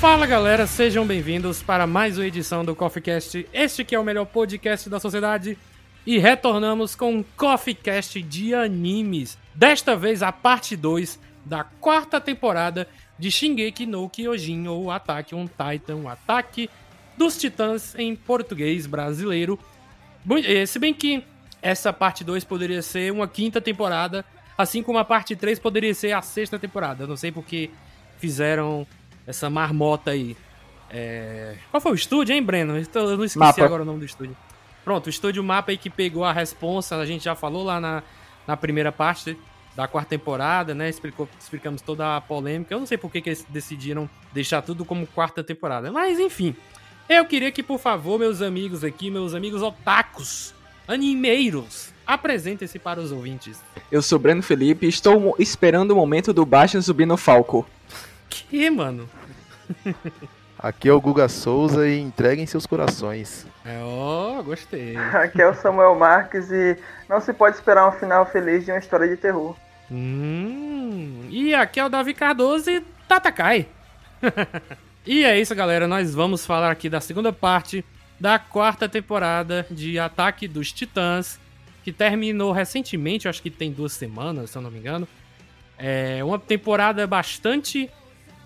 Fala galera, sejam bem-vindos para mais uma edição do Coffee Cast. Este que é o melhor podcast da sociedade. E retornamos com um Coffee Cast de animes. Desta vez a parte 2 da quarta temporada de Shingeki no Kyojin ou Ataque on Titan, o Ataque dos Titãs em português brasileiro. Eh, se bem que essa parte 2 poderia ser uma quinta temporada, assim como a parte 3 poderia ser a sexta temporada. Eu não sei porque fizeram essa marmota aí. É... Qual foi o estúdio, hein, Breno? Eu não esqueci Mapa. agora o nome do estúdio. Pronto, o estúdio Mapa aí que pegou a responsa, a gente já falou lá na, na primeira parte da quarta temporada, né? Explicou, explicamos toda a polêmica. Eu não sei por que, que eles decidiram deixar tudo como quarta temporada. Mas, enfim. Eu queria que, por favor, meus amigos aqui, meus amigos otakus, animeiros, apresentem-se para os ouvintes. Eu sou Breno Felipe e estou esperando o momento do Bastion subir no Falco. Que, mano? Aqui é o Guga Souza e entreguem seus corações. É, ó, gostei. Aqui é o Samuel Marques e não se pode esperar um final feliz de uma história de terror. Hum, e aqui é o Davi Cardoso e Tatakai. e é isso, galera. Nós vamos falar aqui da segunda parte da quarta temporada de Ataque dos Titãs, que terminou recentemente, acho que tem duas semanas, se eu não me engano. É uma temporada bastante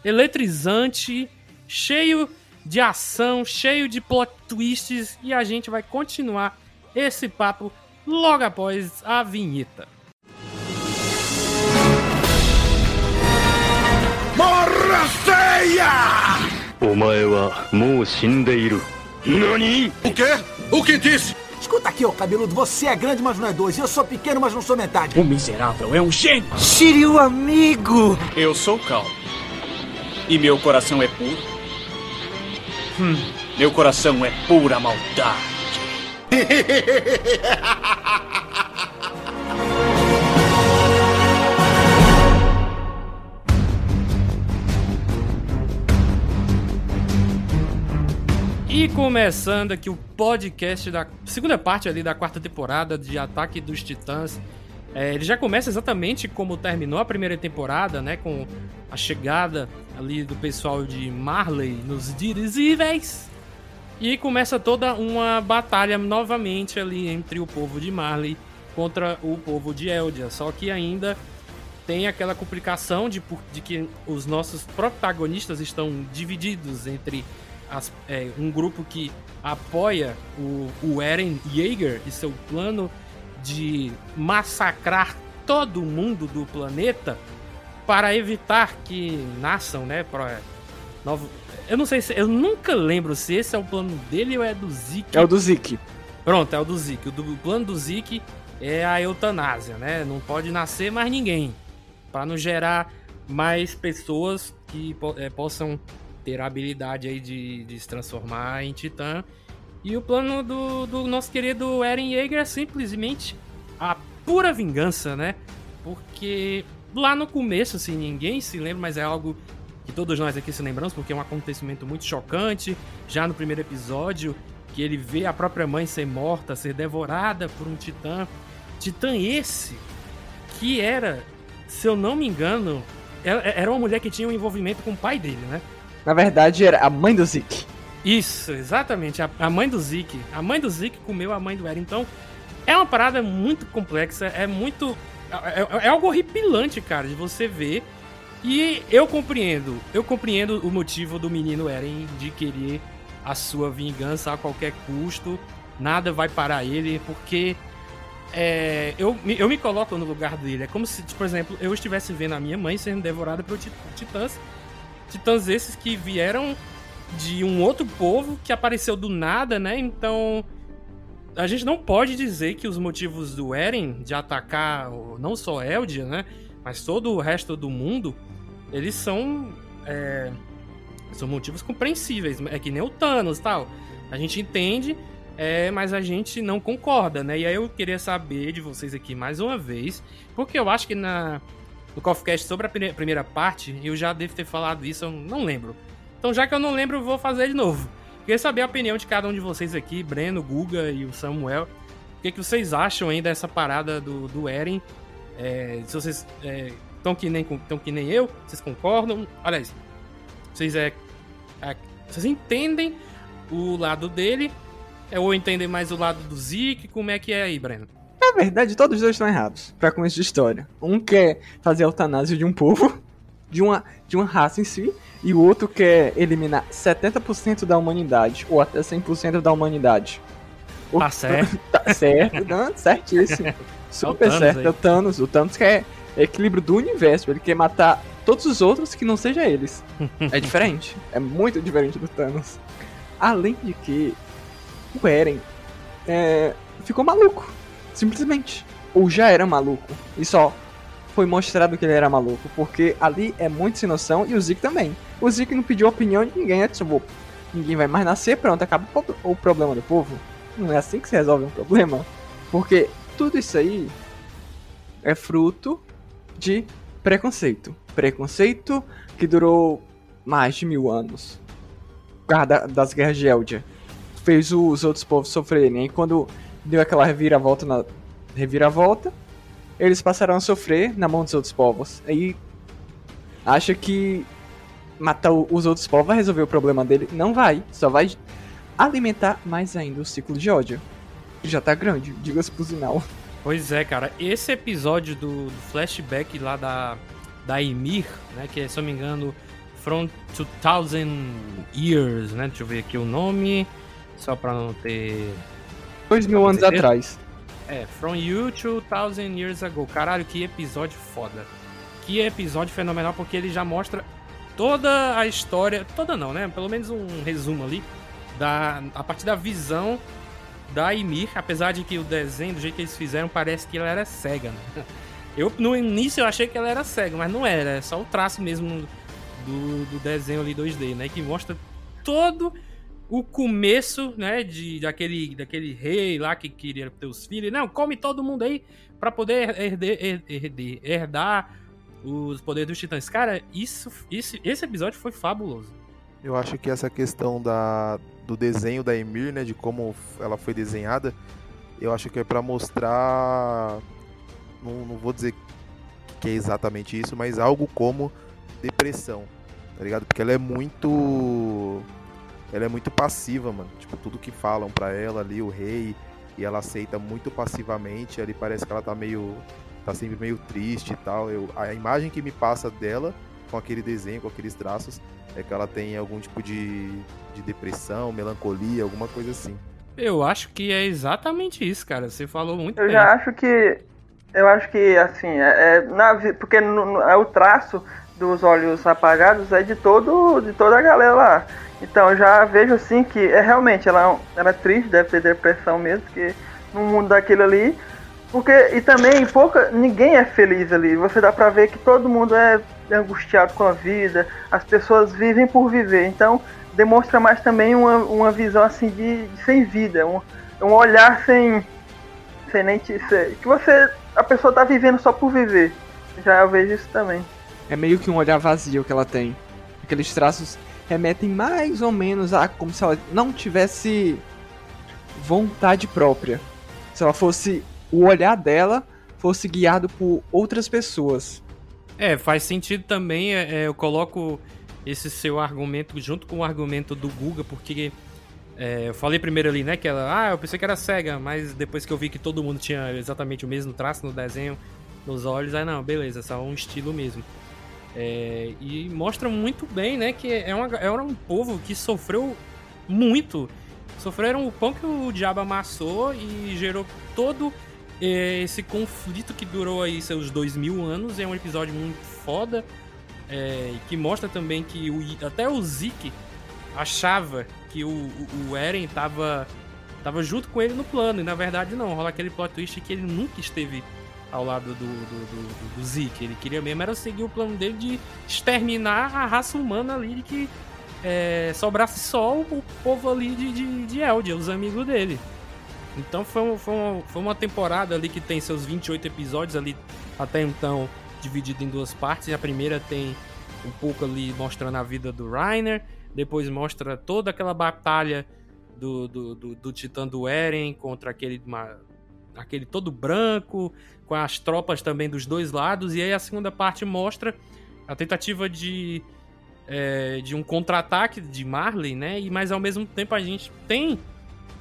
eletrizante, cheio de ação, cheio de plot twists e a gente vai continuar esse papo logo após a vinheta. Morra feia! Nani? O quê? O que disse? Escuta aqui, ô cabeludo, você é grande, mas não é dois. Eu sou pequeno, mas não sou metade. O miserável é um gênio. Shiryu, amigo! Eu sou calmo. E meu coração é puro. Hum, meu coração é pura maldade. E começando aqui o podcast da segunda parte ali da quarta temporada de Ataque dos Titãs. É, ele já começa exatamente como terminou a primeira temporada, né? Com a chegada ali do pessoal de Marley nos dirigíveis. E começa toda uma batalha novamente ali entre o povo de Marley contra o povo de Eldia. Só que ainda tem aquela complicação de, de que os nossos protagonistas estão divididos entre as, é, um grupo que apoia o, o Eren Yeager e seu plano de massacrar todo mundo do planeta para evitar que nasçam, né, pro, novo, eu não sei se eu nunca lembro se esse é o plano dele ou é do Zeke. É o do Zeke. Pronto, é o do Zeke. O, do, o plano do Zeke é a eutanásia, né? Não pode nascer mais ninguém para não gerar mais pessoas que é, possam ter a habilidade aí de, de se transformar em titã. E o plano do, do nosso querido Eren Yeager é simplesmente a pura vingança, né? Porque lá no começo, assim, ninguém se lembra, mas é algo que todos nós aqui se lembramos, porque é um acontecimento muito chocante. Já no primeiro episódio, que ele vê a própria mãe ser morta, ser devorada por um titã. Titã esse que era, se eu não me engano, era uma mulher que tinha um envolvimento com o pai dele, né? Na verdade, era a mãe do Zeke. Isso, exatamente. A, a mãe do Zeke. A mãe do Zeke comeu a mãe do Eren. Então, é uma parada muito complexa. É muito. É, é, é algo horripilante, cara, de você ver. E eu compreendo. Eu compreendo o motivo do menino Eren de querer a sua vingança a qualquer custo. Nada vai parar ele, porque. É, eu, eu me coloco no lugar dele. É como se, por exemplo, eu estivesse vendo a minha mãe sendo devorada por titãs titãs esses que vieram de um outro povo que apareceu do nada, né? Então, a gente não pode dizer que os motivos do Eren de atacar não só Eldia, né? Mas todo o resto do mundo, eles são. É, são motivos compreensíveis. É que nem o Thanos tal. A gente entende, é, mas a gente não concorda, né? E aí eu queria saber de vocês aqui mais uma vez, porque eu acho que na, no CoffeeCast sobre a primeira parte, eu já devo ter falado isso, eu não lembro. Então, já que eu não lembro, vou fazer de novo. Queria saber a opinião de cada um de vocês aqui, Breno, Guga e o Samuel. O que, que vocês acham aí dessa parada do, do Eren? É, se vocês estão é, que, nem, tão que nem eu, vocês concordam? Isso. Vocês, é, é, vocês entendem o lado dele é, ou entendem mais o lado do Zeke? Como é que é aí, Breno? Na verdade, todos os dois estão errados, pra começo de história. Um quer fazer a eutanásia de um povo, de uma, de uma raça em si, e o outro quer eliminar 70% da humanidade, ou até 100% da humanidade. Tá certo. tá certo, não, certíssimo. Super é certo, aí. é o Thanos. O Thanos quer equilíbrio do universo, ele quer matar todos os outros que não seja eles. é diferente, é muito diferente do Thanos. Além de que o Eren é, ficou maluco, simplesmente. Ou já era maluco, e só foi mostrado que ele era maluco, porque ali é muito sem noção e o Zeke também. O Zeke não pediu opinião de ninguém, é tipo, ninguém vai mais nascer, pronto, acaba o problema do povo. Não é assim que se resolve um problema. Porque tudo isso aí é fruto de preconceito. Preconceito que durou mais de mil anos. Causa das guerras de Eldia. Fez os outros povos sofrerem. E quando deu aquela reviravolta na reviravolta, eles passaram a sofrer na mão dos outros povos. Aí acha que matar os outros povos vai resolver o problema dele? Não vai. Só vai alimentar mais ainda o ciclo de ódio. Já tá grande, diga-se por sinal. Pois é, cara. Esse episódio do, do flashback lá da, da Emir, né? Que é, se eu me engano, From 2000 Years, né? Deixa eu ver aqui o nome. Só pra não ter. Dois mil anos atrás. É, From You 2000 Years Ago. Caralho, que episódio foda. Que episódio fenomenal, porque ele já mostra toda a história. Toda não, né? Pelo menos um resumo ali. Da, a partir da visão da Ymir, apesar de que o desenho, do jeito que eles fizeram, parece que ela era cega. Né? Eu, no início, eu achei que ela era cega, mas não era. É só o traço mesmo do, do desenho ali 2D, né? Que mostra todo o começo, né, de, daquele, daquele rei lá que queria ter os filhos. Não, come todo mundo aí para poder herder, herder, herdar os poderes dos titãs. Cara, isso, isso, esse episódio foi fabuloso. Eu acho que essa questão da, do desenho da Emir, né, de como ela foi desenhada, eu acho que é para mostrar, não, não vou dizer que é exatamente isso, mas algo como depressão, tá ligado? Porque ela é muito ela é muito passiva, mano. Tipo, tudo que falam para ela ali, o rei, e ela aceita muito passivamente, ali parece que ela tá meio tá sempre meio triste e tal. Eu, a imagem que me passa dela com aquele desenho, com aqueles traços, é que ela tem algum tipo de, de depressão, melancolia, alguma coisa assim. Eu acho que é exatamente isso, cara. Você falou muito eu bem. Eu já acho que. Eu acho que, assim, é, é na, porque no, no, é o traço dos olhos apagados é de todo de toda a galera lá. Então já vejo assim que é realmente ela era é triste, deve ter depressão mesmo, porque no mundo daquilo ali. Porque, e também pouca, ninguém é feliz ali. Você dá pra ver que todo mundo é angustiado com a vida, as pessoas vivem por viver. Então, demonstra mais também uma, uma visão assim de, de sem vida, um, um olhar sem, sem nem te, que você a pessoa tá vivendo só por viver. Já eu vejo isso também. É meio que um olhar vazio que ela tem. Aqueles traços remetem mais ou menos a como se ela não tivesse vontade própria. Se ela fosse o olhar dela fosse guiado por outras pessoas. É, faz sentido também. É, é, eu coloco esse seu argumento junto com o argumento do Guga, porque é, eu falei primeiro ali, né, que ela, ah, eu pensei que era cega, mas depois que eu vi que todo mundo tinha exatamente o mesmo traço no desenho, nos olhos, aí não, beleza, só um estilo mesmo. É, e mostra muito bem, né, que é, uma, é um povo que sofreu muito. Sofreram o pão que o diabo amassou e gerou todo é, esse conflito que durou aí seus dois mil anos é um episódio muito foda. É, que mostra também que o, até o Zeke achava que o, o, o Eren tava, tava junto com ele no plano. E na verdade não, rola aquele plot twist que ele nunca esteve ao lado do, do, do, do Zeke. Ele queria mesmo era seguir o plano dele de exterminar a raça humana ali que é, sobrasse só o povo ali de, de, de Eldia, os amigos dele. Então foi, foi, uma, foi uma temporada ali que tem seus 28 episódios ali, até então dividido em duas partes. A primeira tem um pouco ali mostrando a vida do Rainer, depois mostra toda aquela batalha do, do, do, do Titã do Eren contra aquele, aquele todo branco, com as tropas também dos dois lados, e aí a segunda parte mostra a tentativa de, é, de um contra-ataque de Marley, né? E mas ao mesmo tempo a gente tem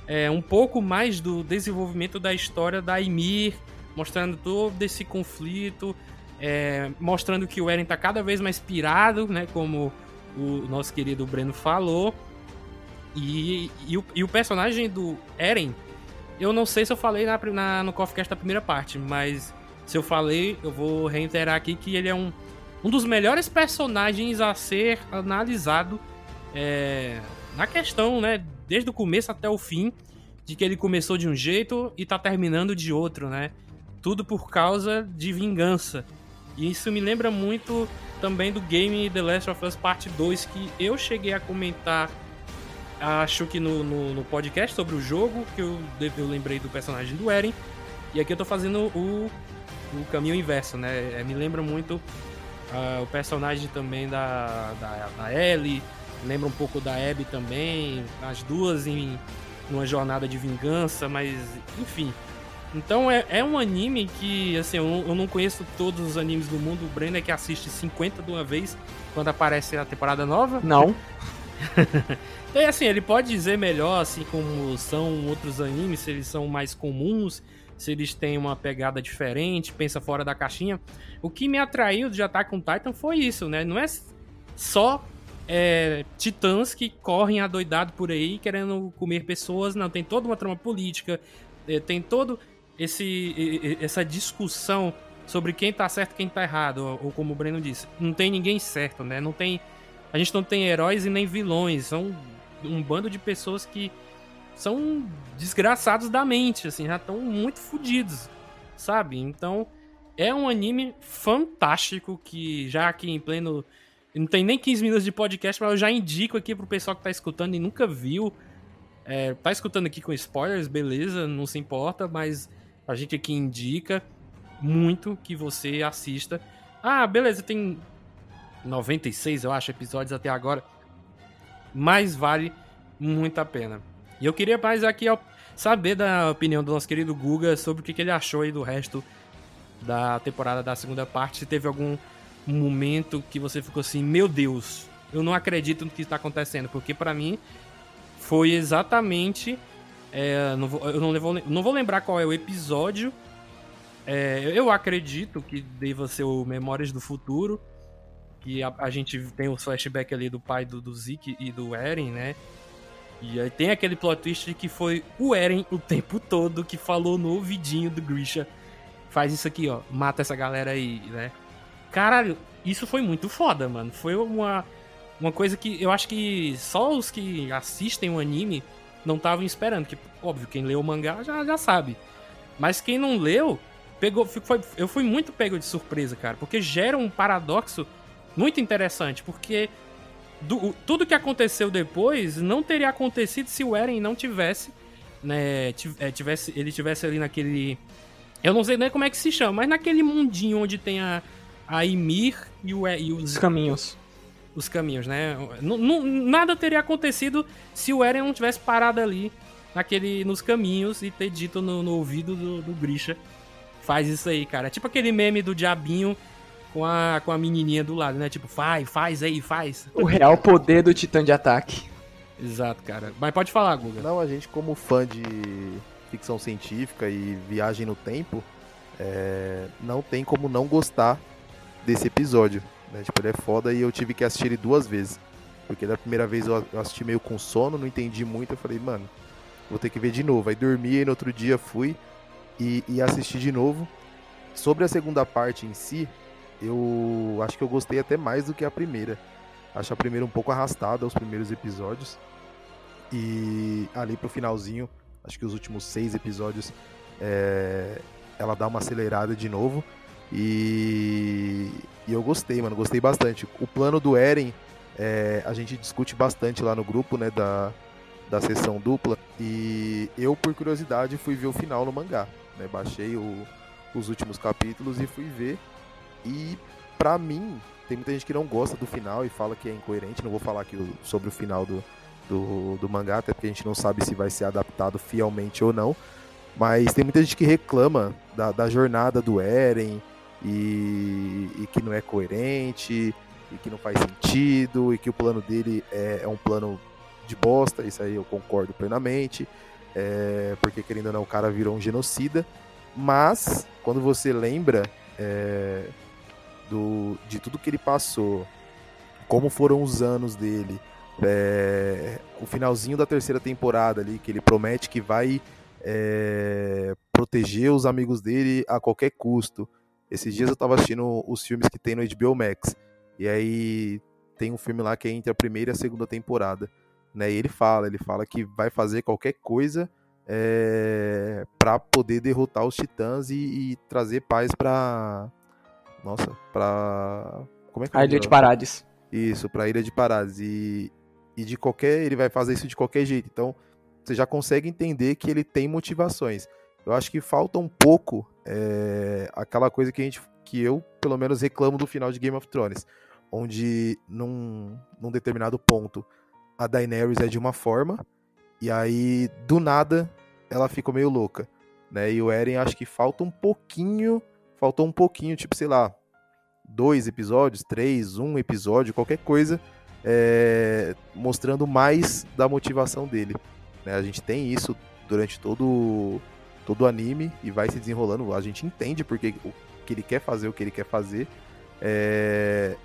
é, um pouco mais do desenvolvimento da história da Ymir, mostrando todo esse conflito, é, mostrando que o Eren tá cada vez mais pirado, né? Como o nosso querido Breno falou. E, e, o, e o personagem do Eren, eu não sei se eu falei na, na, no Coffee Cast da primeira parte, mas se eu falei, eu vou reiterar aqui que ele é um, um dos melhores personagens a ser analisado é, na questão, né? Desde o começo até o fim, de que ele começou de um jeito e tá terminando de outro, né? Tudo por causa de vingança. E isso me lembra muito também do game The Last of Us Part 2, que eu cheguei a comentar, acho que no, no, no podcast sobre o jogo, que eu, eu lembrei do personagem do Eren. E aqui eu tô fazendo o, o caminho inverso, né? É, me lembra muito uh, o personagem também da, da, da Ellie, lembra um pouco da Abby também, as duas em uma jornada de vingança, mas enfim. Então é, é um anime que, assim, eu, eu não conheço todos os animes do mundo. O Breno é que assiste 50 de uma vez quando aparece a temporada nova. Não. é assim, ele pode dizer melhor, assim, como são outros animes, se eles são mais comuns, se eles têm uma pegada diferente, pensa fora da caixinha. O que me atraiu de Attack on Titan foi isso, né? Não é só é, titãs que correm adoidado por aí querendo comer pessoas, não. Tem toda uma trama política, é, tem todo esse, essa discussão sobre quem tá certo e quem tá errado, ou como o Breno disse, não tem ninguém certo, né? Não tem. A gente não tem heróis e nem vilões, são um bando de pessoas que são desgraçados da mente, assim, já estão muito fodidos, sabe? Então, é um anime fantástico que já aqui em pleno. Não tem nem 15 minutos de podcast, mas eu já indico aqui pro pessoal que tá escutando e nunca viu. É, tá escutando aqui com spoilers, beleza, não se importa, mas a gente aqui indica muito que você assista. Ah, beleza, tem 96, eu acho, episódios até agora. Mas vale muito a pena. E eu queria mais aqui saber da opinião do nosso querido Guga sobre o que ele achou aí do resto da temporada da segunda parte. Se teve algum momento que você ficou assim, meu Deus, eu não acredito no que está acontecendo. Porque para mim foi exatamente é, não vou, eu não, vou, não vou lembrar qual é o episódio. É, eu acredito que deva ser o Memórias do Futuro. Que a, a, gente tem o flashback ali do pai do, do Zeke e do Eren, né? E aí tem aquele plot twist de que foi o Eren o tempo todo que falou no ouvidinho do Grisha. Faz isso aqui, ó. Mata essa galera aí, né? Caralho, isso foi muito foda, mano. Foi uma, uma coisa que eu acho que só os que assistem o anime não estavam esperando. Que, óbvio, quem leu o mangá já, já sabe. Mas quem não leu, pegou. Foi, eu fui muito pego de surpresa, cara. Porque gera um paradoxo muito interessante. Porque do, tudo que aconteceu depois não teria acontecido se o Eren não tivesse. Né, é, tivesse, ele tivesse ali naquele. Eu não sei nem como é que se chama, mas naquele mundinho onde tem a, a Ymir e, o, e os. Os caminhos os caminhos, né? N nada teria acontecido se o Eren não tivesse parado ali naquele, nos caminhos e ter dito no, no ouvido do, do Grisha. Faz isso aí, cara. É tipo aquele meme do diabinho com a, com a menininha do lado, né? Tipo, faz, faz aí, faz. O real poder do titã de ataque. Exato, cara. Mas pode falar, Guga. Não, a gente como fã de ficção científica e viagem no tempo, é... não tem como não gostar desse episódio. Né? Tipo, ele é foda e eu tive que assistir ele duas vezes. Porque da primeira vez eu assisti meio com sono, não entendi muito. Eu falei, mano, vou ter que ver de novo. Aí dormi e no outro dia fui e, e assisti de novo. Sobre a segunda parte em si, eu acho que eu gostei até mais do que a primeira. Acho a primeira um pouco arrastada, os primeiros episódios. E ali pro finalzinho, acho que os últimos seis episódios, é... ela dá uma acelerada de novo. E, e eu gostei, mano, gostei bastante. O plano do Eren é, a gente discute bastante lá no grupo, né, da, da sessão dupla. E eu, por curiosidade, fui ver o final no mangá. Né? Baixei o, os últimos capítulos e fui ver. E pra mim, tem muita gente que não gosta do final e fala que é incoerente. Não vou falar aqui sobre o final do, do, do mangá, até porque a gente não sabe se vai ser adaptado fielmente ou não. Mas tem muita gente que reclama da, da jornada do Eren e, e, que não é coerente e que não faz sentido e que o plano dele é, é um plano de bosta. Isso aí eu concordo plenamente. É, porque querendo ou não, o cara virou um genocida. Mas quando você lembra é, do, de tudo que ele passou, como foram os anos dele, é, o finalzinho da terceira temporada ali, que ele promete que vai é, proteger os amigos dele a qualquer custo. Esses dias eu tava assistindo os filmes que tem no HBO Max. E aí tem um filme lá que é entre a primeira e a segunda temporada. Né? E ele fala, ele fala que vai fazer qualquer coisa é, para poder derrotar os titãs e, e trazer paz para nossa, para como é que a Ilha de Parades. Isso, para a Ilha de Parades e, e de qualquer ele vai fazer isso de qualquer jeito. Então você já consegue entender que ele tem motivações. Eu acho que falta um pouco é, aquela coisa que a gente, que eu pelo menos reclamo do final de Game of Thrones, onde num, num determinado ponto a Daenerys é de uma forma e aí do nada ela fica meio louca, né? E o Eren acho que falta um pouquinho, faltou um pouquinho, tipo sei lá, dois episódios, três, um episódio, qualquer coisa, é, mostrando mais da motivação dele. Né? A gente tem isso durante todo, todo o anime e vai se desenrolando. A gente entende porque o que ele quer fazer, o que ele quer fazer. É...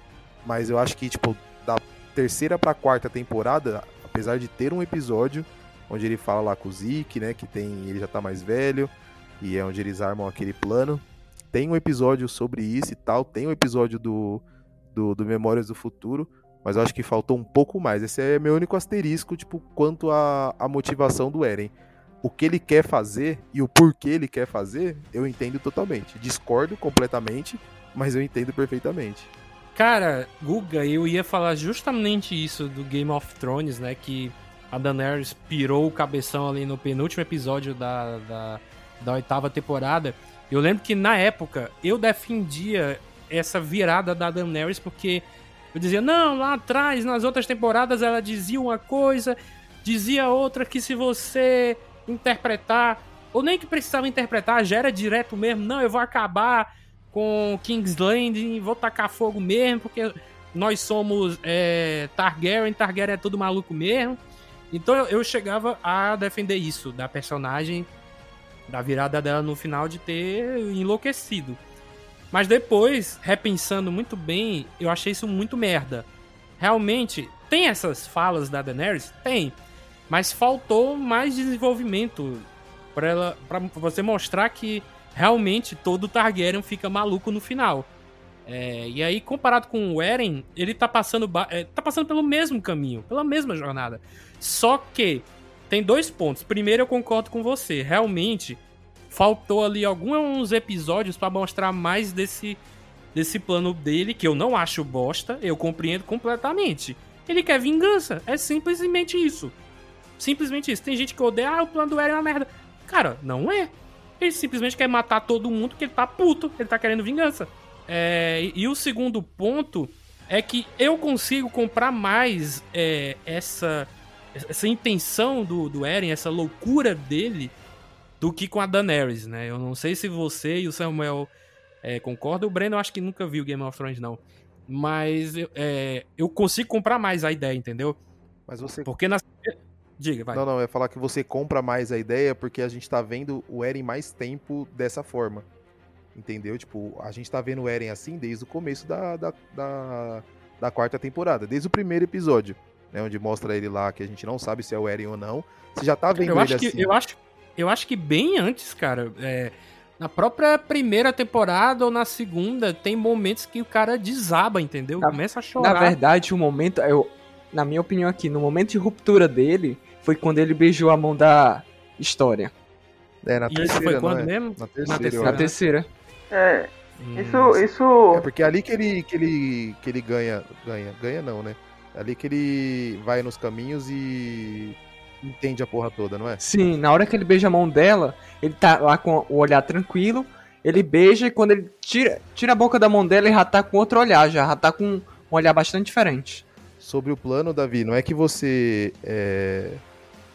Mas eu acho que, tipo, da terceira pra quarta temporada, apesar de ter um episódio onde ele fala lá com o Zeke, né? Que tem. ele já tá mais velho. E é onde eles armam aquele plano. Tem um episódio sobre isso e tal. Tem um episódio do, do, do Memórias do Futuro mas eu acho que faltou um pouco mais. Esse é meu único asterisco, tipo, quanto à, à motivação do Eren. O que ele quer fazer e o porquê ele quer fazer, eu entendo totalmente. Discordo completamente, mas eu entendo perfeitamente. Cara, Guga, eu ia falar justamente isso do Game of Thrones, né? Que a Daenerys pirou o cabeção ali no penúltimo episódio da, da, da oitava temporada. Eu lembro que na época eu defendia essa virada da Daenerys porque eu dizia, não, lá atrás, nas outras temporadas, ela dizia uma coisa, dizia outra que se você interpretar, ou nem que precisava interpretar, já era direto mesmo, não, eu vou acabar com King's Landing, vou tacar fogo mesmo, porque nós somos é, Targaryen, Targaryen é tudo maluco mesmo. Então eu chegava a defender isso, da personagem, da virada dela no final de ter enlouquecido. Mas depois, repensando muito bem, eu achei isso muito merda. Realmente, tem essas falas da Daenerys? Tem. Mas faltou mais desenvolvimento para ela para você mostrar que realmente todo Targaryen fica maluco no final. É, e aí, comparado com o Eren, ele tá passando, é, tá passando pelo mesmo caminho, pela mesma jornada. Só que tem dois pontos. Primeiro, eu concordo com você. Realmente, faltou ali alguns episódios para mostrar mais desse desse plano dele, que eu não acho bosta, eu compreendo completamente. Ele quer vingança, é simplesmente isso. Simplesmente isso. Tem gente que odeia, ah, o plano do Eren é uma merda. Cara, não é. Ele simplesmente quer matar todo mundo porque ele tá puto, ele tá querendo vingança. É, e o segundo ponto é que eu consigo comprar mais é, essa, essa intenção do, do Eren, essa loucura dele, do que com a Daenerys, né? Eu não sei se você e o Samuel é, concordam. O Breno eu acho que nunca viu Game of Thrones, não. Mas eu, é, eu consigo comprar mais a ideia, entendeu? Mas você. Porque na. Diga, vai. Não, não, eu ia falar que você compra mais a ideia porque a gente tá vendo o Eren mais tempo dessa forma. Entendeu? Tipo, a gente tá vendo o Eren assim desde o começo da, da, da, da quarta temporada, desde o primeiro episódio, né? Onde mostra ele lá que a gente não sabe se é o Eren ou não. Você já tá vendo eu ele acho que, assim. Eu acho, eu acho que bem antes, cara. É, na própria primeira temporada ou na segunda, tem momentos que o cara desaba, entendeu? Na, Começa a chorar. Na verdade, o momento, eu, na minha opinião aqui, no momento de ruptura dele, foi quando ele beijou a mão da história. É, na E terceira, isso foi não quando é? mesmo? Na terceira. Na terceira. Na terceira. É, Hum, isso, isso É porque é ali que ele, que ele, que ele ganha, ganha, ganha não, né? É ali que ele vai nos caminhos e entende a porra toda, não é? Sim, na hora que ele beija a mão dela, ele tá lá com o olhar tranquilo, ele beija e quando ele tira, tira a boca da mão dela, ele já tá com outro olhar, já, já tá com um olhar bastante diferente. Sobre o plano, Davi, não é que você. É...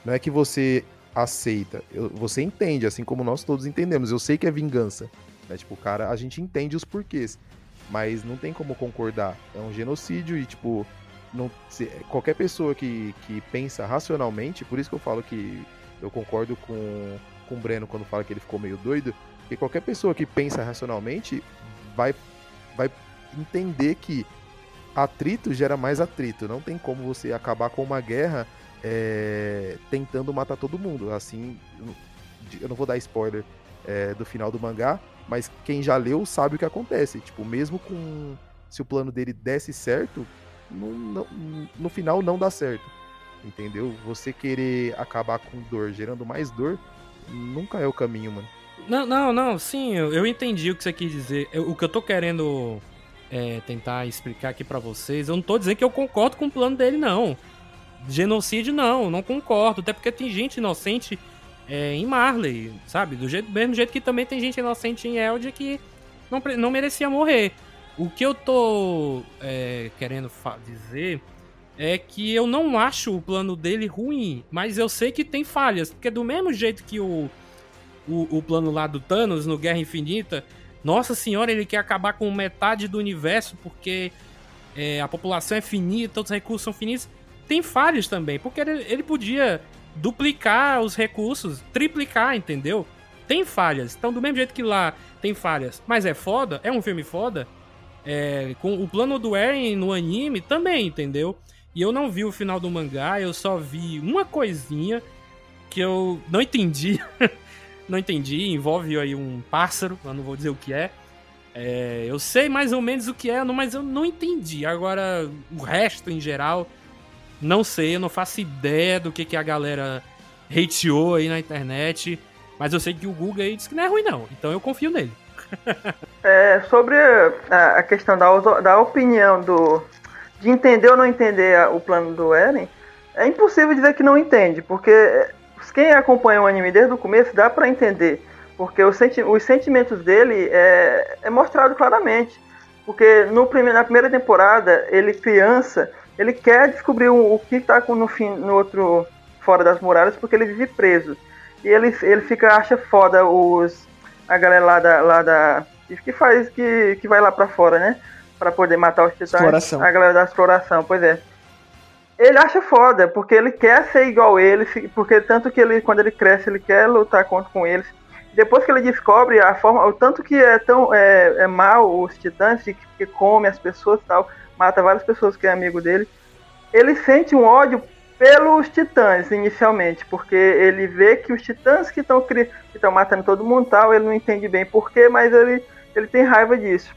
Não é que você aceita. Eu, você entende, assim como nós todos entendemos. Eu sei que é vingança. Né? Tipo, cara, a gente entende os porquês. Mas não tem como concordar. É um genocídio e, tipo, não, se, qualquer pessoa que, que pensa racionalmente, por isso que eu falo que eu concordo com, com o Breno quando fala que ele ficou meio doido, que qualquer pessoa que pensa racionalmente vai, vai entender que atrito gera mais atrito. Não tem como você acabar com uma guerra é, tentando matar todo mundo. Assim, eu não vou dar spoiler é, do final do mangá, mas quem já leu sabe o que acontece. Tipo, mesmo com se o plano dele desse certo, no, no, no final não dá certo. Entendeu? Você querer acabar com dor, gerando mais dor, nunca é o caminho, mano. Não, não, não, sim, eu, eu entendi o que você quis dizer. Eu, o que eu tô querendo é, tentar explicar aqui para vocês, eu não tô dizendo que eu concordo com o plano dele, não. Genocídio, não, não concordo. Até porque tem gente inocente é, em Marley, sabe? Do jeito, mesmo jeito que também tem gente inocente em Eld que não, não merecia morrer. O que eu tô é, querendo dizer é que eu não acho o plano dele ruim, mas eu sei que tem falhas. Porque do mesmo jeito que o, o, o plano lá do Thanos no Guerra Infinita, nossa senhora, ele quer acabar com metade do universo porque é, a população é finita, os recursos são finitos tem falhas também, porque ele, ele podia duplicar os recursos, triplicar, entendeu? Tem falhas. Então, do mesmo jeito que lá tem falhas, mas é foda, é um filme foda, é, com o plano do Eren no anime também, entendeu? E eu não vi o final do mangá, eu só vi uma coisinha que eu não entendi. não entendi, envolve aí um pássaro, eu não vou dizer o que é. é. Eu sei mais ou menos o que é, mas eu não entendi. Agora, o resto em geral, não sei, eu não faço ideia do que, que a galera hateou aí na internet. Mas eu sei que o Google aí disse que não é ruim, não. Então eu confio nele. É, sobre a, questão da, da opinião do. de entender ou não entender o plano do Eren, é impossível dizer que não entende, porque quem acompanha o anime desde o começo dá para entender. Porque senti os sentimentos dele é, é mostrado claramente. Porque no prime na primeira temporada, ele criança, ele quer descobrir o, o que está no, fim, no outro fora das muralhas porque ele vive preso. E ele, ele fica, acha foda os. A galera lá da. Lá da que faz. Que, que vai lá pra fora, né? Pra poder matar os titãs. Exploração. A galera da exploração, pois é. Ele acha foda, porque ele quer ser igual ele, porque tanto que ele, quando ele cresce, ele quer lutar contra com eles. Depois que ele descobre a forma, o tanto que é tão é, é mal os titãs, que, que come as pessoas tal, mata várias pessoas que é amigo dele. Ele sente um ódio pelos titãs inicialmente, porque ele vê que os titãs que estão que estão matando todo mundo tal, ele não entende bem porquê, mas ele, ele tem raiva disso.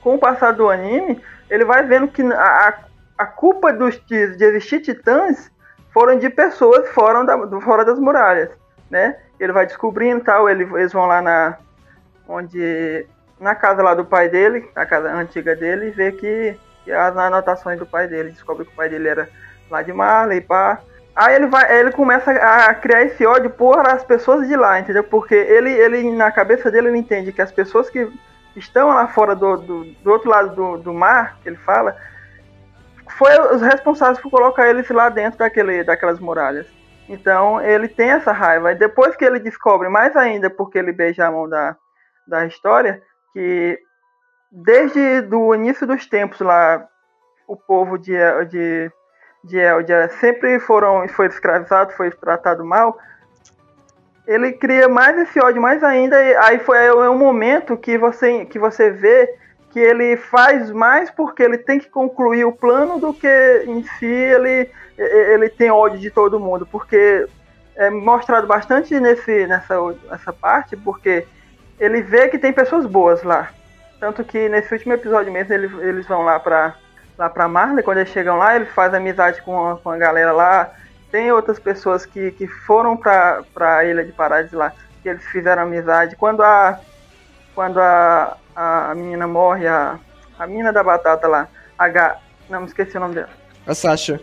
Com o passar do anime, ele vai vendo que a, a culpa dos, de, de existir titãs foram de pessoas fora, da, fora das muralhas, né? Ele vai descobrindo tal, ele, eles vão lá na onde na casa lá do pai dele, na casa antiga dele, e vê que, que as anotações do pai dele, descobre que o pai dele era lá de Marley, pá. Aí ele vai, ele começa a criar esse ódio por as pessoas de lá, entendeu? Porque ele, ele na cabeça dele ele entende que as pessoas que estão lá fora do, do, do outro lado do, do mar, que ele fala, foi os responsáveis por colocar eles lá dentro daquele, daquelas muralhas. Então ele tem essa raiva. E depois que ele descobre mais ainda porque ele beija a mão da, da história, que desde do início dos tempos lá, o povo de, de, de Eldia sempre foram, foi escravizado, foi tratado mal, ele cria mais esse ódio mais ainda, e aí foi é um momento que você, que você vê que ele faz mais porque ele tem que concluir o plano do que em si ele, ele tem ódio de todo mundo, porque é mostrado bastante nesse, nessa, nessa parte, porque ele vê que tem pessoas boas lá. Tanto que nesse último episódio mesmo eles, eles vão lá pra, lá pra Marley, quando eles chegam lá, ele faz amizade com a, com a galera lá. Tem outras pessoas que, que foram pra, pra Ilha de Paradis lá, que eles fizeram amizade. Quando a, quando a, a menina morre, a, a menina da batata lá, H, não me esqueci o nome dela. A Sasha.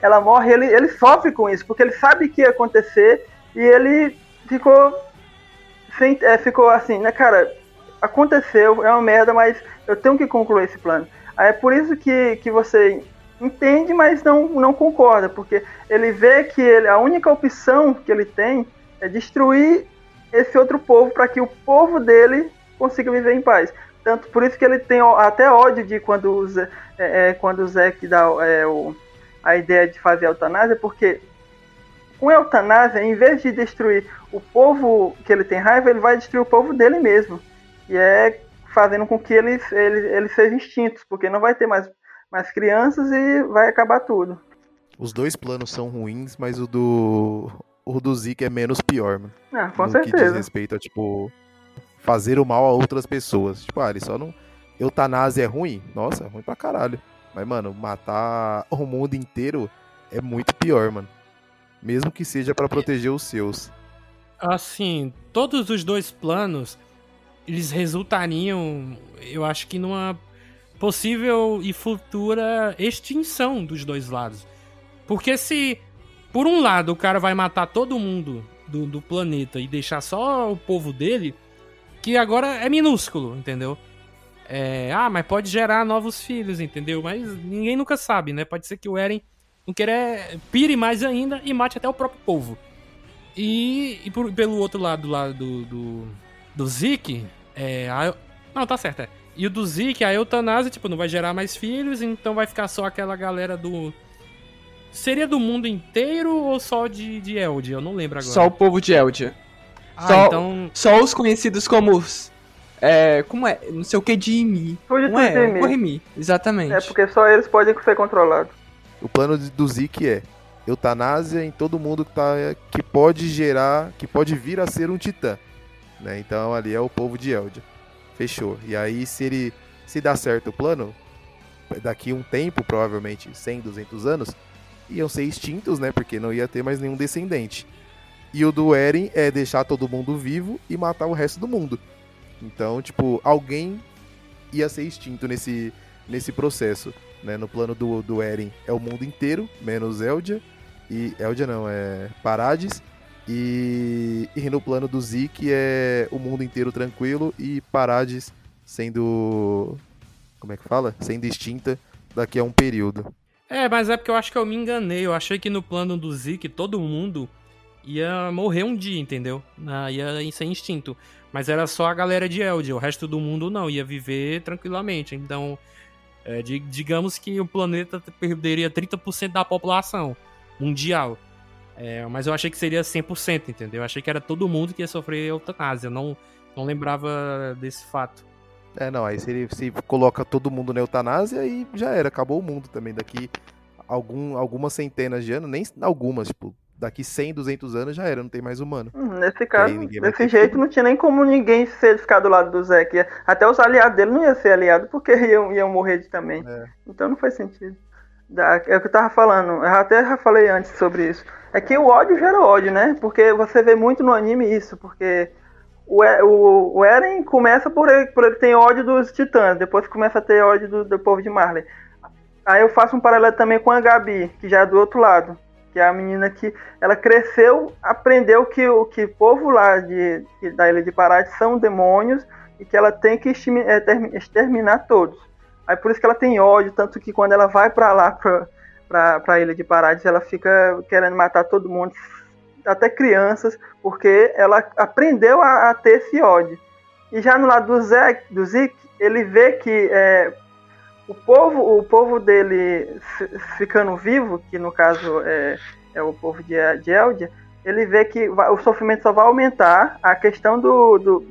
Ela morre, ele, ele sofre com isso, porque ele sabe que ia acontecer e ele ficou. Sem, é, ficou assim, né, cara? Aconteceu, é uma merda, mas eu tenho que concluir esse plano. É por isso que, que você entende, mas não, não concorda, porque ele vê que ele, a única opção que ele tem é destruir esse outro povo para que o povo dele consiga viver em paz. Tanto por isso que ele tem até ódio de quando o Zé, é, quando o Zé que dá é, o, a ideia de fazer a eutanásia, porque com a eutanásia, em vez de destruir o povo que ele tem raiva, ele vai destruir o povo dele mesmo. E é fazendo com que ele, ele, ele seja extinto, porque não vai ter mais, mais crianças e vai acabar tudo. Os dois planos são ruins, mas o do o do Zeke é menos pior, mano. Ah, com no certeza. que diz respeito a, tipo, fazer o mal a outras pessoas. Tipo, ah, ele só não. Eutanásia é ruim? Nossa, é ruim pra caralho. Mas, mano, matar o mundo inteiro é muito pior, mano. Mesmo que seja para proteger os seus. Assim, todos os dois planos, eles resultariam, eu acho que numa possível e futura extinção dos dois lados. Porque se, por um lado, o cara vai matar todo mundo do, do planeta e deixar só o povo dele, que agora é minúsculo, entendeu? É, ah, mas pode gerar novos filhos, entendeu? Mas ninguém nunca sabe, né? Pode ser que o Eren não querer pire mais ainda e mate até o próprio povo. E, e por, pelo outro lado, lá do, do, do Zeke, é, a, não, tá certo, é. E o do Zeke, a eutanásia, tipo, não vai gerar mais filhos, então vai ficar só aquela galera do... Seria do mundo inteiro ou só de, de Eldia? Eu não lembro agora. Só o povo de Eldia. Ah, só, então... só os conhecidos como os... É, como é? Não sei o que de Imi. Não é? de Imi. Exatamente. É porque só eles podem ser controlados. O plano do Zeke é eutanásia em todo mundo que, tá, que pode gerar, que pode vir a ser um titã. Né? Então ali é o povo de Eldia. Fechou. E aí se ele se dá certo o plano, daqui um tempo, provavelmente 100, 200 anos, iam ser extintos, né? Porque não ia ter mais nenhum descendente. E o do Eren é deixar todo mundo vivo e matar o resto do mundo. Então, tipo, alguém ia ser extinto nesse, nesse processo. Né? No plano do, do Eren é o mundo inteiro, menos Eldia. E. Eldia não, é Parades. E, e no plano do Zeke é o mundo inteiro tranquilo e Parades sendo. Como é que fala? Sendo extinta daqui a um período. É, mas é porque eu acho que eu me enganei. Eu achei que no plano do Zeke todo mundo ia morrer um dia, entendeu? Ah, ia ser instinto. Mas era só a galera de Eldia, o resto do mundo não, ia viver tranquilamente. Então, é, di- digamos que o planeta perderia 30% da população mundial. É, mas eu achei que seria 100%, entendeu? Eu achei que era todo mundo que ia sofrer eutanásia. Eu não, não lembrava desse fato. É, não, aí se ele se coloca todo mundo na eutanásia e já era, acabou o mundo também. Daqui algum, algumas centenas de anos, nem algumas, tipo, daqui 100, 200 anos já era, não tem mais humano. Hum, Nesse caso, desse jeito, filho. não tinha nem como ninguém ser ficar do lado do Zé. Até os aliados dele não iam ser aliados, porque iam, iam morrer de também. É. Então não faz sentido. Da- é o que eu tava falando, eu até já falei antes sobre isso. É que o ódio gera ódio, né? Porque você vê muito no anime isso, porque o, o, o Eren começa por ele, por ele ter ódio dos titãs, depois começa a ter ódio do, do povo de Marley. Aí eu faço um paralelo também com a Gabi, que já é do outro lado. Que é a menina que ela cresceu, aprendeu que o que povo lá de, da Ilha de Parade são demônios e que ela tem que termi- exterminar todos. Aí por isso que ela tem ódio, tanto que quando ela vai pra lá, pra, pra, pra Ilha de Parades, ela fica querendo matar todo mundo, até crianças, porque ela aprendeu a, a ter esse ódio. E já no lado do Zé, do Zeke, ele vê que é, o povo, o povo dele fi- ficando vivo, que no caso é, é o povo de, de Eldia, ele vê que vai- o sofrimento só vai aumentar, a questão do, do,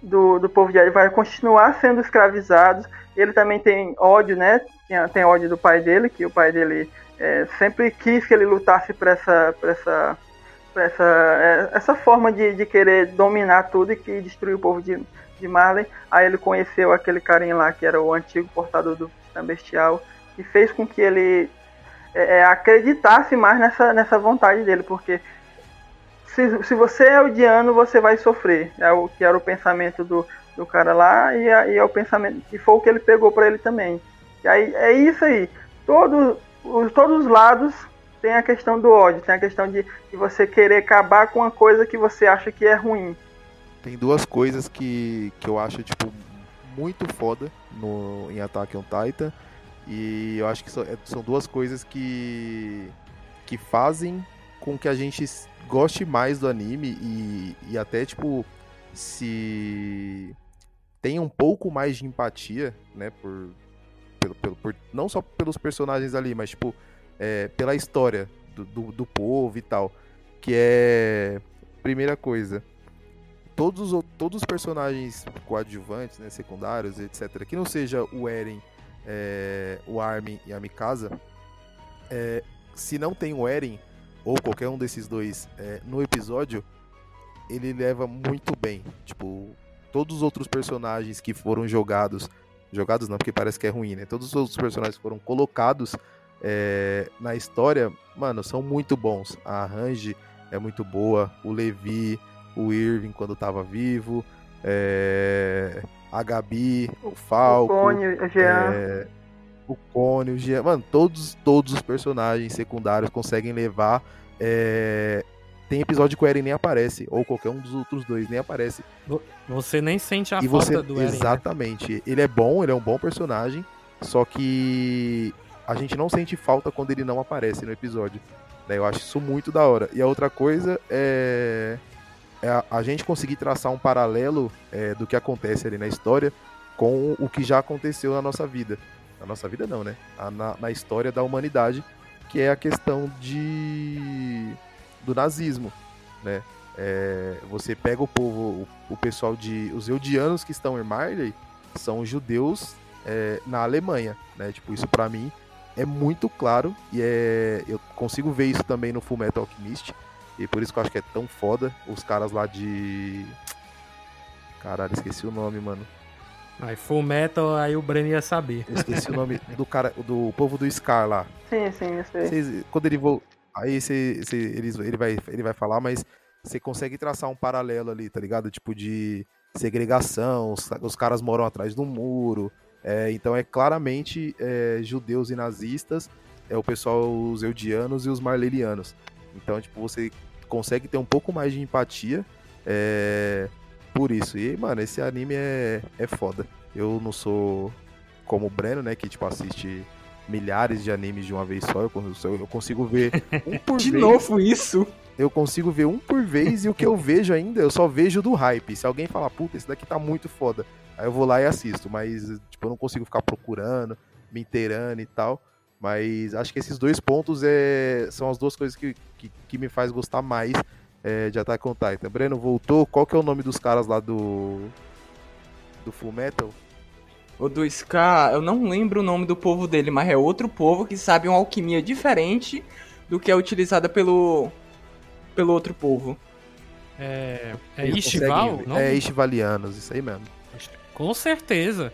do, do povo de Eldia vai continuar sendo escravizados, ele também tem ódio, né? Tem, tem ódio do pai dele, que o pai dele é, sempre quis que ele lutasse por essa, por essa, por essa, é, essa forma de, de querer dominar tudo e que destruir o povo de, de Marley. Aí ele conheceu aquele carinha lá que era o antigo portador do Titã Bestial e fez com que ele é, é, acreditasse mais nessa, nessa vontade dele, porque se, se você é odiano, você vai sofrer. É o que era o pensamento do, do cara lá e, e é o pensamento e foi o que ele pegou para ele também. E aí é isso aí. Todo os, todos os lados tem a questão do ódio, tem a questão de, de você querer acabar com uma coisa que você acha que é ruim. Tem duas coisas que, que eu acho, tipo, muito foda no, em Attack on Titan. E eu acho que são, é, são duas coisas que, que fazem com que a gente goste mais do anime e, e até, tipo, se tenha um pouco mais de empatia, né, por, pelo, pelo, por, não só pelos personagens ali, mas, tipo, é, pela história do, do, do, povo e tal. Que é. Primeira coisa. Todos os, todos os personagens coadjuvantes, né, secundários, etc., que não seja o Eren, é, o Armin e a Mikasa, é, se não tem o Eren, ou qualquer um desses dois é, no episódio, ele leva muito bem. Tipo, todos os outros personagens que foram jogados. Jogados não, porque parece que é ruim, né? Todos os outros personagens que foram colocados é, na história, mano, são muito bons. A Range é muito boa, o Levi, o Irving quando tava vivo, é, a Gabi, o Falco, o Cone, o Jean. É, o Cone, o Jean. Mano, todos, todos os personagens secundários conseguem levar. Tem episódio que o Eren nem aparece, ou qualquer um dos outros dois nem aparece. Você nem sente a e falta você, do Eren. Né? Exatamente. Né? Ele é bom, ele é um bom personagem, só que a gente não sente falta quando ele não aparece no episódio. Né? Eu acho isso muito da hora. E a outra coisa é, é a, a, gente conseguir traçar um paralelo é, do que acontece ali na história com o que já aconteceu na nossa vida. Na nossa vida não, né? Na, na história da humanidade, que é a questão de do nazismo, né? É, você pega o povo, o, o, pessoal de os eudianos que estão em Marley são judeus é, na Alemanha, né? Tipo isso para mim é muito claro e é eu consigo ver isso também no Full Metal Alchemist e por isso que eu acho que é tão foda os caras lá de caralho esqueci o nome mano aí Full Metal aí o Breno ia saber eu esqueci o nome do cara do povo do Scar lá sim sim eu sei Vocês, quando ele vo... aí você, ele, ele vai ele vai falar mas você consegue traçar um paralelo ali tá ligado tipo de segregação os, os caras moram atrás do muro é, então é claramente é, judeus e nazistas, é o pessoal, os eudianos e os marlelianos. Então, tipo, você consegue ter um pouco mais de empatia é, por isso. E, mano, esse anime é, é foda. Eu não sou como o Breno, né, que, tipo, assiste milhares de animes de uma vez só. Eu, eu consigo ver um por de vez. De novo isso? Eu consigo ver um por vez e o que eu vejo ainda, eu só vejo do hype. Se alguém falar, puta, esse daqui tá muito foda, Aí eu vou lá e assisto, mas tipo, eu não consigo ficar procurando, me inteirando e tal. Mas acho que esses dois pontos é, são as duas coisas que, que, que me faz gostar mais é, de Attack on Titan. Breno voltou, qual que é o nome dos caras lá do do Full Metal? O do Ska, eu não lembro o nome do povo dele, mas é outro povo que sabe uma alquimia diferente do que é utilizada pelo pelo outro povo. É, é Ishval? É Ishvalianos, isso aí mesmo. Com certeza.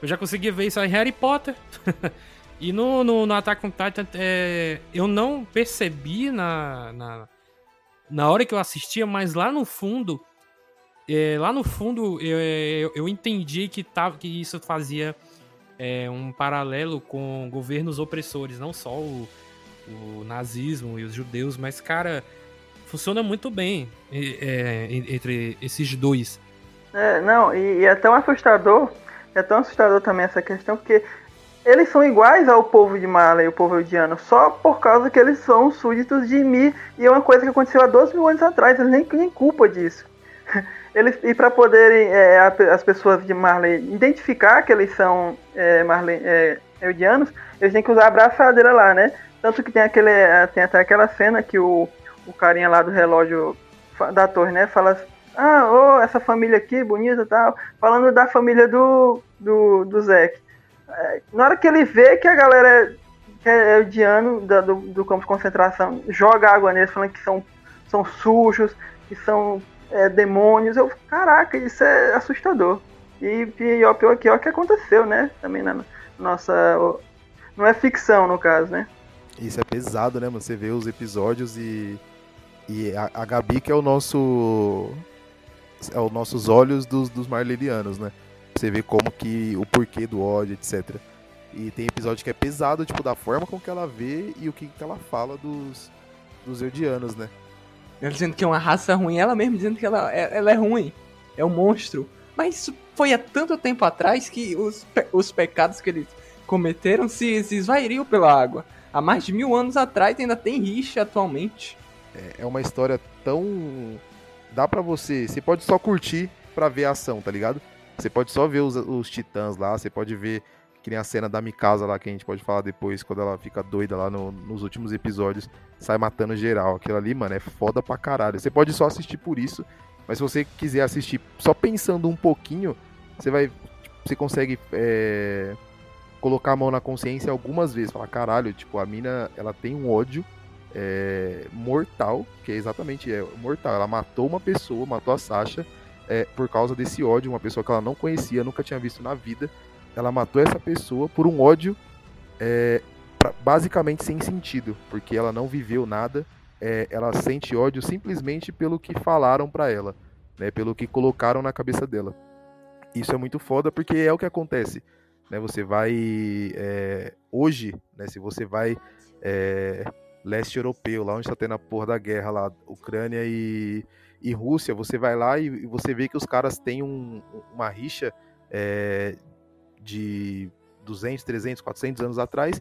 Eu já consegui ver isso em Harry Potter. e no, no, no Attack on Titan, é, eu não percebi na, na, na hora que eu assistia, mas lá no fundo, é, lá no fundo eu, eu, eu, entendi que, tava, que isso fazia é, um paralelo com governos opressores, não só o, o nazismo e os judeus, mas, cara, funciona muito bem é, entre esses dois. É, não, e, e, é tão assustador, é tão assustador também essa questão, porque eles são iguais ao povo de Marley, o povo indiano, só por causa que eles são súditos de Mi, e é uma coisa que aconteceu há 12 mil anos atrás, eles nem têm culpa disso. Eles, e para poderem é, as pessoas de Marley identificar que eles são é, Marley, é, eudianos, eles têm que usar a braçadeira lá, né? Tanto que tem, aquele, é, tem até aquela cena que o, o carinha lá do relógio da torre, né, fala ah, oh, essa família aqui, bonita e tal. Falando da família do, do, do. É, na hora que ele vê que a galera que é odiano do, do campo de concentração joga água neles, falando que são, são sujos, que são é, demônios, eu, caraca, isso é assustador. E pior, pior, pior que aconteceu, né? Também na nossa. Não é ficção, no caso, né? Isso é pesado, né, mano? Você vê os episódios e. E a, a Gabi, que é o nosso aos nossos olhos dos, dos marlelianos, né? Você ver como que o porquê do ódio, etc. E tem episódio que é pesado, tipo, da forma com que ela vê e o que, que ela fala dos, dos Eldianos, né? Ela dizendo que é uma raça ruim, ela mesma dizendo que ela, é, ela é ruim, é um monstro. Mas isso foi há tanto tempo atrás que os, os pecados que eles cometeram se, se esvairiam pela água. Há mais de mil anos atrás ainda tem rixa atualmente. É, é uma história tão. Dá pra você. Você pode só curtir pra ver a ação, tá ligado? Você pode só ver os, os titãs lá, você pode ver que nem a cena da Mikasa lá, que a gente pode falar depois, quando ela fica doida lá no, nos últimos episódios, sai matando geral. Aquilo ali, mano, é foda pra caralho. Você pode só assistir por isso, mas se você quiser assistir só pensando um pouquinho, você vai. Você consegue é, colocar a mão na consciência algumas vezes. Falar, caralho, tipo, a mina ela tem um ódio é, mortal, que é exatamente é, mortal. Ela matou uma pessoa, matou a Sasha. É, por causa desse ódio, uma pessoa que ela não conhecia, nunca tinha visto na vida, ela matou essa pessoa por um ódio é, pra, basicamente sem sentido, porque ela não viveu nada, é, ela sente ódio simplesmente pelo que falaram para ela, né, pelo que colocaram na cabeça dela. Isso é muito foda porque é o que acontece. Né, você vai. É, hoje, né, se você vai. É, leste europeu, lá onde está tendo a porra da guerra lá, Ucrânia e, e Rússia, você vai lá e, e você vê que os caras têm um, uma rixa é, de 200, 300, 400 anos atrás,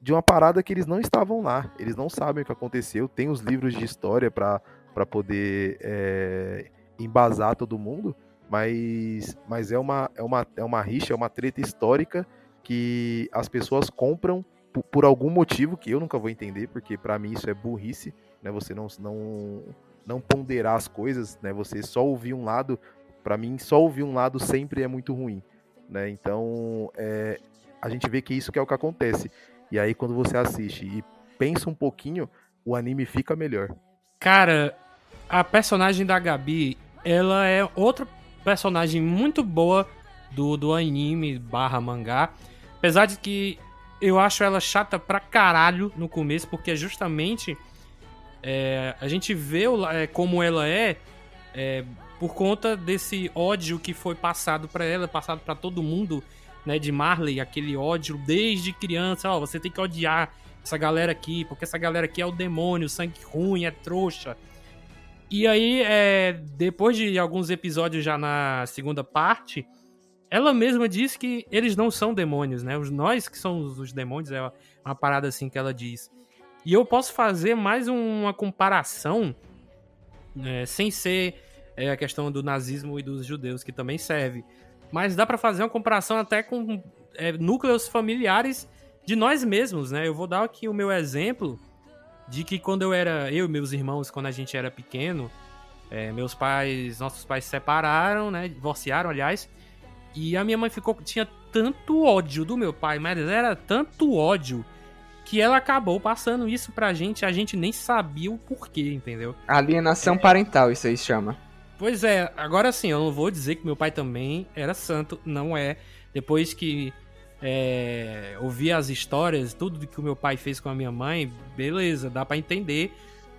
de uma parada que eles não estavam lá, eles não sabem o que aconteceu, tem os livros de história para poder é, embasar todo mundo, mas, mas é, uma, é, uma, é uma rixa, é uma treta histórica que as pessoas compram por, por algum motivo que eu nunca vou entender, porque para mim isso é burrice, né? Você não, não, não ponderar as coisas, né? Você só ouvir um lado, para mim só ouvir um lado sempre é muito ruim. Né? Então, é, a gente vê que isso que é o que acontece. E aí, quando você assiste e pensa um pouquinho, o anime fica melhor. Cara, a personagem da Gabi, ela é outra personagem muito boa do, do anime barra mangá. Apesar de que eu acho ela chata pra caralho no começo, porque justamente é, a gente vê é, como ela é, é por conta desse ódio que foi passado para ela, passado para todo mundo, né, de Marley, aquele ódio desde criança, ó, você tem que odiar essa galera aqui, porque essa galera aqui é o demônio, sangue ruim, é trouxa. E aí, é, depois de alguns episódios já na segunda parte, ela mesma diz que eles não são demônios, né? Os nós que somos os demônios, é uma parada assim que ela diz. E eu posso fazer mais uma comparação, é, sem ser é a questão do nazismo e dos judeus, que também serve. Mas dá para fazer uma comparação até com é, núcleos familiares de nós mesmos, né? Eu vou dar aqui o meu exemplo de que quando eu era, eu e meus irmãos, quando a gente era pequeno, é, meus pais, nossos pais se separaram, né? Divorciaram, aliás. E a minha mãe ficou, tinha tanto ódio do meu pai, mas era tanto ódio que ela acabou passando isso pra gente, a gente nem sabia o porquê, entendeu? Alienação é... parental, isso aí chama. Pois é, agora sim, eu não vou dizer que meu pai também era santo, não é. Depois que é, ouvi as histórias, tudo que o meu pai fez com a minha mãe, beleza, dá para entender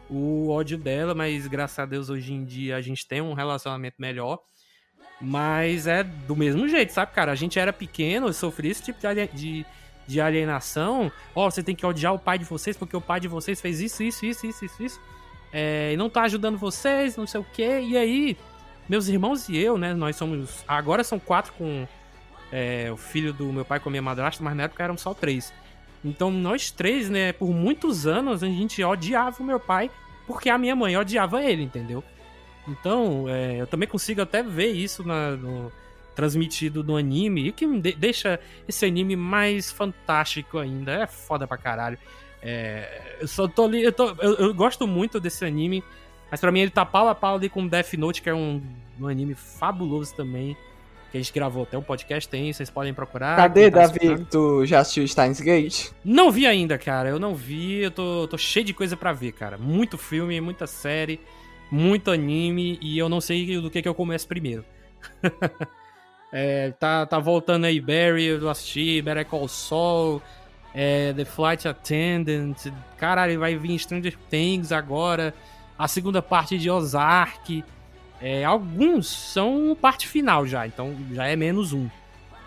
o ódio dela, mas graças a Deus hoje em dia a gente tem um relacionamento melhor. Mas é do mesmo jeito, sabe, cara? A gente era pequeno, eu sofri esse tipo de, de alienação. Ó, oh, você tem que odiar o pai de vocês porque o pai de vocês fez isso, isso, isso, isso, isso, isso é, não tá ajudando vocês, não sei o que. E aí, meus irmãos e eu, né? Nós somos. Agora são quatro com é, o filho do meu pai com a minha madrasta, mas na época eram só três. Então nós três, né, por muitos anos a gente odiava o meu pai porque a minha mãe odiava ele, entendeu? Então, é, eu também consigo até ver isso na, no, transmitido no anime, e que de, deixa esse anime mais fantástico ainda. É foda pra caralho. É, eu só tô ali. Eu, tô, eu, eu, gosto muito desse anime, mas pra mim ele tá pau a pau ali com Death Note, que é um, um anime fabuloso também. Que a gente gravou até um podcast, tem, vocês podem procurar. Cadê, tá Davi? Tu já assistiu Steins Gate? Não vi ainda, cara. Eu não vi, eu tô, tô cheio de coisa para ver, cara. Muito filme, muita série, muito anime, e eu não sei do que, que eu começo primeiro. é, tá, tá voltando aí Barry, eu assisti, Better Call Saul, é, The Flight Attendant, caralho, vai vir Stranger Things agora, a segunda parte de Ozark. É, alguns são parte final já, então já é menos um.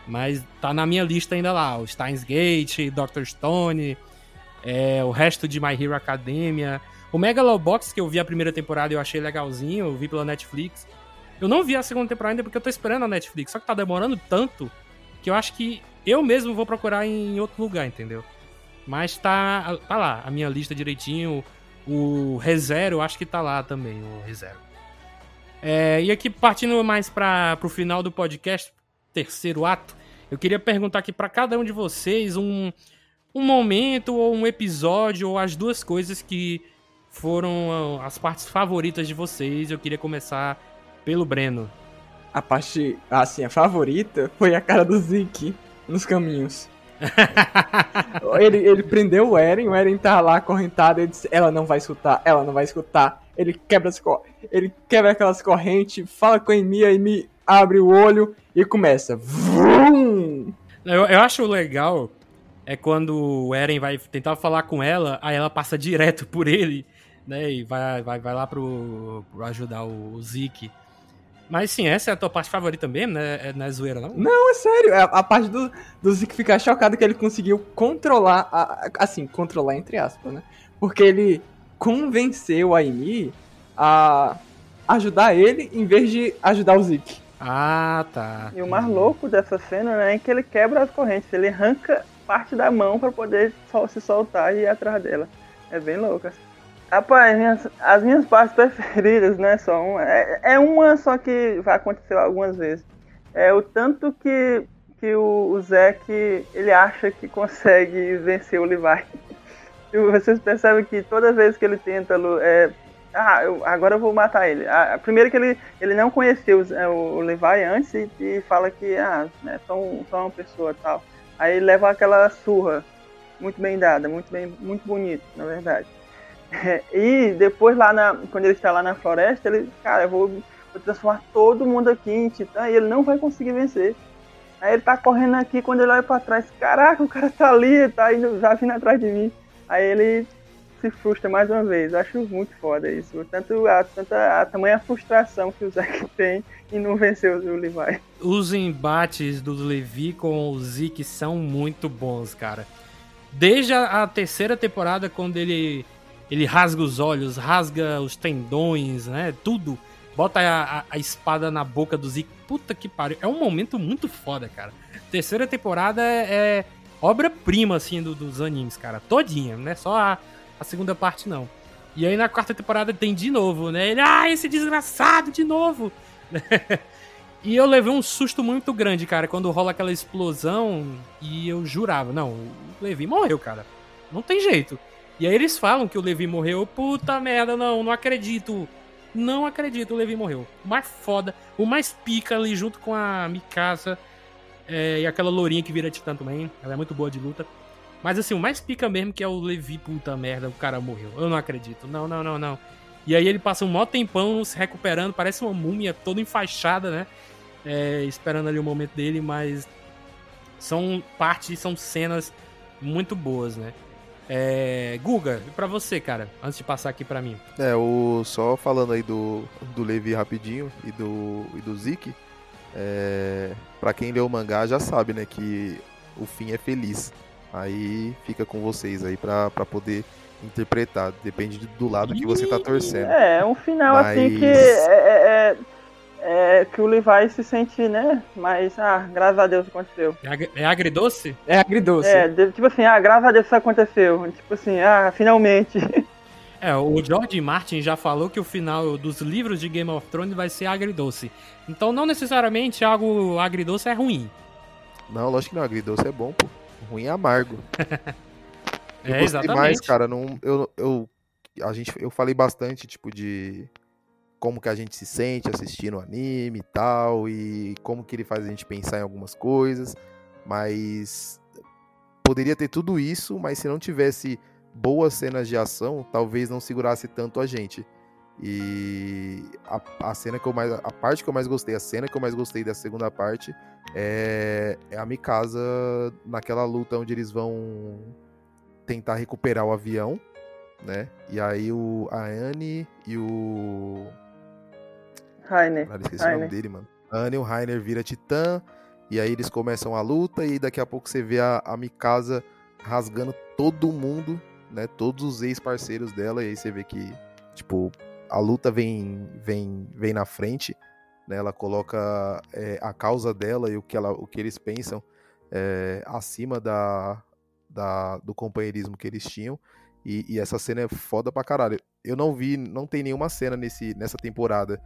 Mas tá na minha lista ainda lá. O Steins Gate, Dr. Stone, é, o resto de My Hero Academia. O Megalobox, que eu vi a primeira temporada eu achei legalzinho, eu vi pela Netflix. Eu não vi a segunda temporada ainda porque eu tô esperando a Netflix. Só que tá demorando tanto que eu acho que eu mesmo vou procurar em outro lugar, entendeu? Mas tá, tá lá, a minha lista direitinho. O ReZero, acho que tá lá também, o ReZero. É, e aqui, partindo mais para pro final do podcast, terceiro ato, eu queria perguntar aqui para cada um de vocês um, um momento ou um episódio ou as duas coisas que foram as partes favoritas de vocês. Eu queria começar pelo Breno. A parte, assim, a favorita foi a cara do Zeke nos caminhos. ele, ele prendeu o Eren, o Eren tá lá acorrentado, ele disse, ela não vai escutar, ela não vai escutar. Ele quebra, as ele quebra aquelas correntes, fala com a Emi, a Emi abre o olho e começa. Vrum! Eu, eu acho legal é quando o Eren vai tentar falar com ela, aí ela passa direto por ele, né? E vai, vai, vai lá pro, pro ajudar o, o Zeke. Mas sim, essa é a tua parte favorita mesmo, né? É, não é zoeira, não? Não, é sério. É a, a parte do, do Zeke ficar chocado que ele conseguiu controlar, a, assim, controlar entre aspas, né? Porque ele convenceu a Amy a ajudar ele em vez de ajudar o Zeke. Ah, tá. E o mais louco dessa cena né, é que ele quebra as correntes, ele arranca parte da mão para poder se soltar e ir atrás dela. É bem louco. Assim. Rapaz, minhas, as minhas partes preferidas, né, são é, é uma só que vai acontecer algumas vezes. É o tanto que, que o, o Zack ele acha que consegue vencer o Levi. E vocês percebem que toda vez que ele tenta é, ah, eu, agora eu vou matar ele. Ah, primeiro que ele, ele não conheceu o, o Levi antes e, e, fala que ah, é só, um, só uma pessoa tal. Aí leva aquela surra muito bem dada, muito bem, muito bonito, na verdade. É, e depois lá na, quando ele está lá na floresta, ele, cara, eu vou, vou transformar todo mundo aqui em titã e ele não vai conseguir vencer. Aí ele tá correndo aqui, quando ele olha para trás, caraca, o cara tá ali, tá indo, já vindo atrás de mim. Aí ele se frustra mais uma vez. Acho muito foda isso. Tanto a, tanto a, tamanha frustração que o Zack tem em não vencer o Levi. Os embates do Levi com o Zeke são muito bons, cara. Desde a terceira temporada, quando ele, ele rasga os olhos, rasga os tendões, né? Tudo. Bota a, a, a espada na boca do Zeke. Puta que pariu. É um momento muito foda, cara. Terceira temporada é, é obra-prima, assim, do, dos animes, cara. Todinha, não é só a, a segunda parte não. E aí na quarta temporada tem de novo, né? Ele, ah, esse desgraçado de novo! e eu levei um susto muito grande, cara, quando rola aquela explosão e eu jurava, não, o Levi morreu, cara. Não tem jeito. E aí eles falam que o Levi morreu. Puta merda, não, não acredito. Não acredito, o Levi morreu. O mais foda, o mais pica ali junto com a Mikasa é, e aquela lourinha que vira titã também. Ela é muito boa de luta. Mas assim, o mais pica mesmo que é o Levi, puta merda, o cara morreu. Eu não acredito. Não, não, não, não. E aí ele passa um maior tempão se recuperando, parece uma múmia toda enfaixada, né? É, esperando ali o momento dele, mas são partes, são cenas muito boas, né? É, Guga, e pra você, cara, antes de passar aqui pra mim. É, o, só falando aí do, do Levi rapidinho e do, e do Zeke, é, pra quem leu o mangá já sabe, né, que o fim é feliz. Aí fica com vocês aí para poder interpretar. Depende do lado que você tá torcendo. É, um final Mas... assim que é, é, é, que o Levi se sente, né? Mas, ah, graças a Deus aconteceu. É, é agridoce? É agridoce. É, tipo assim, ah, graças a Deus isso aconteceu. Tipo assim, ah, finalmente. É, o George Martin já falou que o final dos livros de Game of Thrones vai ser agridoce. Então não necessariamente algo agridoce é ruim. Não, lógico que não, agridoce é bom, pô. Ruim é amargo. eu é, exatamente. mais, cara. Não, eu, eu, a gente, eu falei bastante, tipo, de como que a gente se sente assistindo o anime e tal, e como que ele faz a gente pensar em algumas coisas, mas poderia ter tudo isso, mas se não tivesse boas cenas de ação, talvez não segurasse tanto a gente. E a, a cena que eu mais. A parte que eu mais gostei, a cena que eu mais gostei da segunda parte é, é a Mikasa naquela luta onde eles vão tentar recuperar o avião, né? E aí o a Anne e o. Rainer. Ah, esqueci Rainer. o nome dele, mano. E o Rainer vira titã. E aí eles começam a luta e daqui a pouco você vê a, a Mikasa rasgando todo mundo, né? Todos os ex-parceiros dela. E aí você vê que, tipo, a luta vem, vem, vem na frente. Né? Ela coloca é, a causa dela e o que, ela, o que eles pensam é, acima da, da, do companheirismo que eles tinham. E, e, essa cena é foda pra caralho. Eu não vi, não tem nenhuma cena nesse, nessa temporada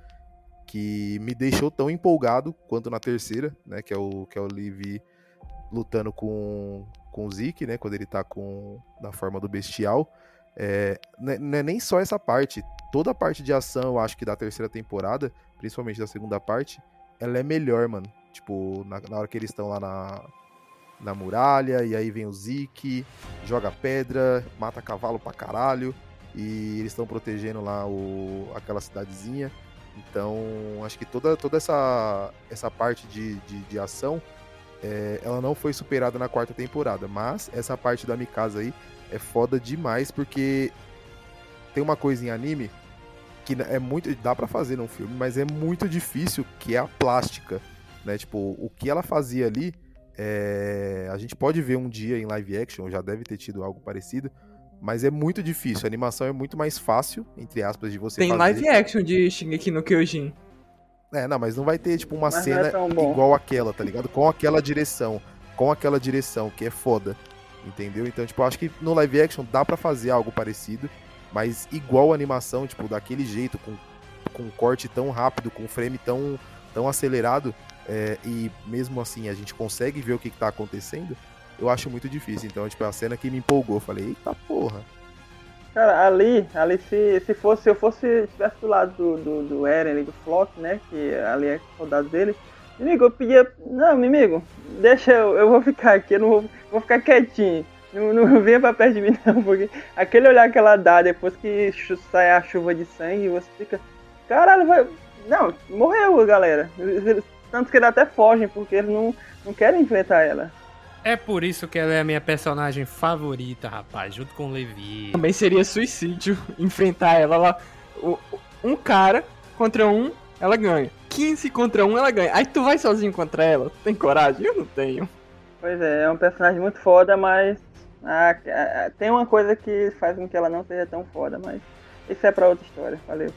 que me deixou tão empolgado quanto na terceira, né? Que é o, que é o Levi lutando com, com o Zeke, né? Quando ele tá com, na forma do bestial. É, não é nem só essa parte. Toda a parte de ação, eu acho que da terceira temporada, principalmente da segunda parte, ela é melhor, mano. Tipo, na, na hora que eles estão lá na, na muralha, e aí vem o Zeke, joga pedra, mata cavalo pra caralho, e eles estão protegendo lá o, aquela cidadezinha. Então, acho que toda, toda essa, essa parte de, de, de ação, é, ela não foi superada na quarta temporada, mas essa parte da Mikasa aí é foda demais, porque tem uma coisa em anime que é muito. dá para fazer num filme, mas é muito difícil, que é a plástica. Né? Tipo, o que ela fazia ali é, a gente pode ver um dia em live action, já deve ter tido algo parecido, mas é muito difícil. A animação é muito mais fácil, entre aspas, de você Tem fazer. live action de Shingeki no Kyojin. É, não, mas não vai ter, tipo, uma mas cena é igual aquela, tá ligado? Com aquela direção. Com aquela direção, que é foda. Entendeu? Então, tipo, acho que no live action dá para fazer algo parecido, mas igual a animação, tipo, daquele jeito, com, com um corte tão rápido, com um frame tão, tão acelerado, é, e mesmo assim a gente consegue ver o que, está acontecendo, eu acho muito difícil. Então, tipo, é a cena que me empolgou. Falei, eita porra. Cara, ali, ali se, se fosse, se eu fosse, estivesse do lado do, do, do Eren, do Flock, né, que ali é soldado dele, amigo, eu pedia, não, amigo, deixa eu, eu vou ficar aqui, eu não vou, vou ficar quietinho. Não, não venha pra perto de mim não, porque aquele olhar que ela dá depois que sai a chuva de sangue, você fica, caralho, vai, não, morreu, galera. Tanto que eles até fogem, porque eles não, não querem enfrentar ela. É por isso que ela é a minha personagem favorita, rapaz, junto com o Levi. Também seria suicídio enfrentar ela lá. Um cara contra um, ela ganha. 15 contra um, ela ganha. Aí tu vai sozinho contra ela? Tem coragem? Eu não tenho. Pois é, é um personagem muito foda, mas ah, tem uma coisa que faz com que ela não seja tão foda, mas isso é pra outra história. Valeu.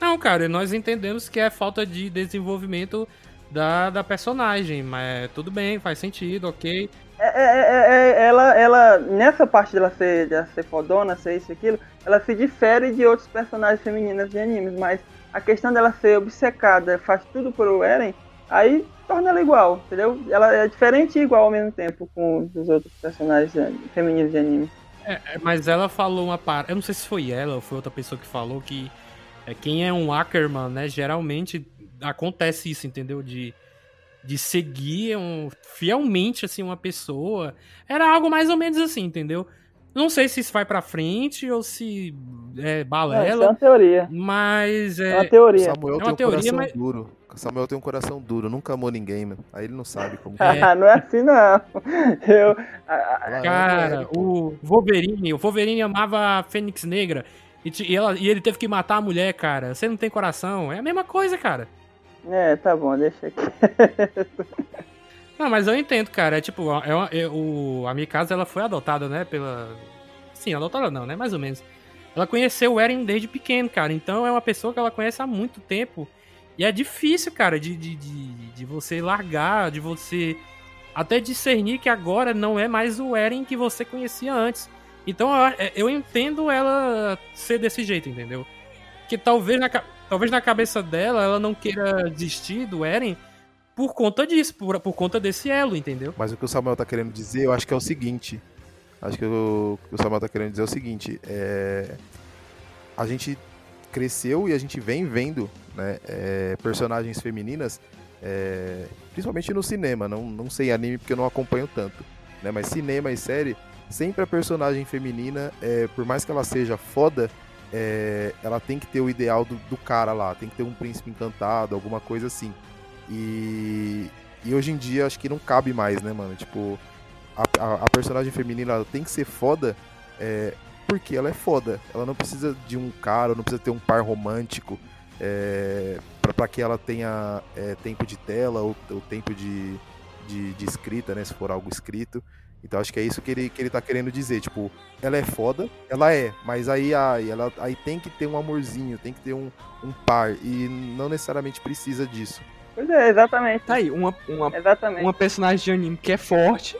Não, cara, nós entendemos que é falta de desenvolvimento da, da personagem, mas tudo bem, faz sentido, ok. É, é, é, é, ela, ela, nessa parte dela ser, de ser fodona, ser isso e aquilo, ela se difere de outros personagens femininas de animes, mas a questão dela ser obcecada, faz tudo por Eren, aí torna ela igual, entendeu? Ela é diferente e igual ao mesmo tempo com os outros personagens femininos de anime. É, mas ela falou uma parte, eu não sei se foi ela ou foi outra pessoa que falou que é, quem é um Ackerman, né, geralmente acontece isso, entendeu? De, de seguir um, fielmente, assim, uma pessoa. Era algo mais ou menos assim, entendeu? Não sei se isso vai pra frente ou se é balela. É, é uma teoria. Mas é. É uma teoria. Samuel é uma tem um teoria, coração mas... duro. Samuel tem um coração duro, nunca amou ninguém, mano. Aí ele não sabe como. É. não é assim, não. Eu. Cara, o Wolverine, o Wolverine amava a Fênix Negra. E, e, ela, e ele teve que matar a mulher, cara. Você não tem coração. É a mesma coisa, cara. É, tá bom, deixa aqui. não, mas eu entendo, cara. É tipo, é, é, o, a Mikasa, ela foi adotada, né, pela... Sim, adotada não, né, mais ou menos. Ela conheceu o Eren desde pequeno, cara. Então é uma pessoa que ela conhece há muito tempo. E é difícil, cara, de, de, de, de você largar, de você até discernir que agora não é mais o Eren que você conhecia antes. Então eu, é, eu entendo ela ser desse jeito, entendeu? Que talvez na, talvez na cabeça dela ela não queira desistir do Eren por conta disso, por, por conta desse elo, entendeu? Mas o que o Samuel tá querendo dizer, eu acho que é o seguinte. Acho que o, o Samuel tá querendo dizer é o seguinte. É, a gente cresceu e a gente vem vendo né, é, personagens femininas, é, principalmente no cinema. Não, não sei anime porque eu não acompanho tanto. Né, mas cinema e série sempre a personagem feminina, é, por mais que ela seja foda, é, ela tem que ter o ideal do, do, cara lá, tem que ter um príncipe encantado, alguma coisa assim. E, e hoje em dia acho que não cabe mais, né, mano? Tipo, a, a, a personagem feminina ela tem que ser foda é, porque ela é foda. Ela não precisa de um cara, não precisa ter um par romântico é, para que ela tenha é, tempo de tela ou, ou tempo de, de, de escrita, né? Se for algo escrito. Então acho que é isso que ele, que ele tá querendo dizer. Tipo, ela é foda, ela é, mas aí, aí, ela, aí tem que ter um amorzinho, tem que ter um, um par. E não necessariamente precisa disso. Pois é, exatamente. Tá aí, uma, uma, Exatamente. uma personagem de anime que é forte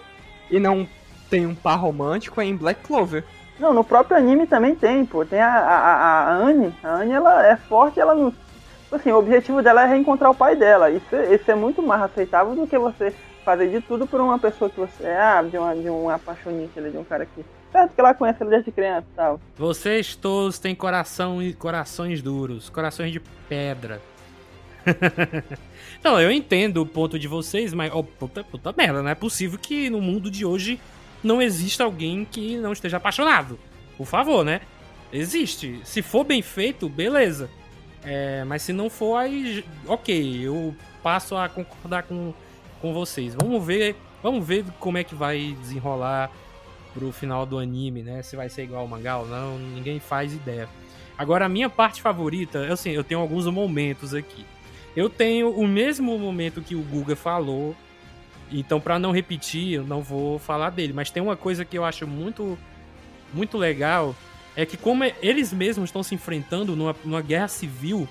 e não tem um par romântico é em Black Clover. Não, no próprio anime também tem, pô. Tem a, a, a- Anne. A Anne, ela é forte, ela não. tipo Assim, o objetivo dela é reencontrar o pai dela. Isso, é- isso é muito mais aceitável do que você fazer de tudo por uma pessoa que você é, ah, de, uma, de um apaixonite ali, de um cara que. Certo que ela conhece ele desde criança e tal. Vocês todos têm coração e corações duros, corações de pedra. não, eu entendo o ponto de vocês, mas oh, puta, puta merda, não é possível que no mundo de hoje não exista alguém que não esteja apaixonado. Por favor, né? Existe. Se for bem feito, beleza. É, mas se não for, aí. Ok, eu passo a concordar com, com vocês. Vamos ver. Vamos ver como é que vai desenrolar pro final do anime, né? Se vai ser igual ao mangá ou não, ninguém faz ideia. Agora, a minha parte favorita, assim, eu tenho alguns momentos aqui. Eu tenho o mesmo momento que o Guga falou, então para não repetir, eu não vou falar dele. Mas tem uma coisa que eu acho muito, muito legal, é que como eles mesmos estão se enfrentando numa, numa guerra civil,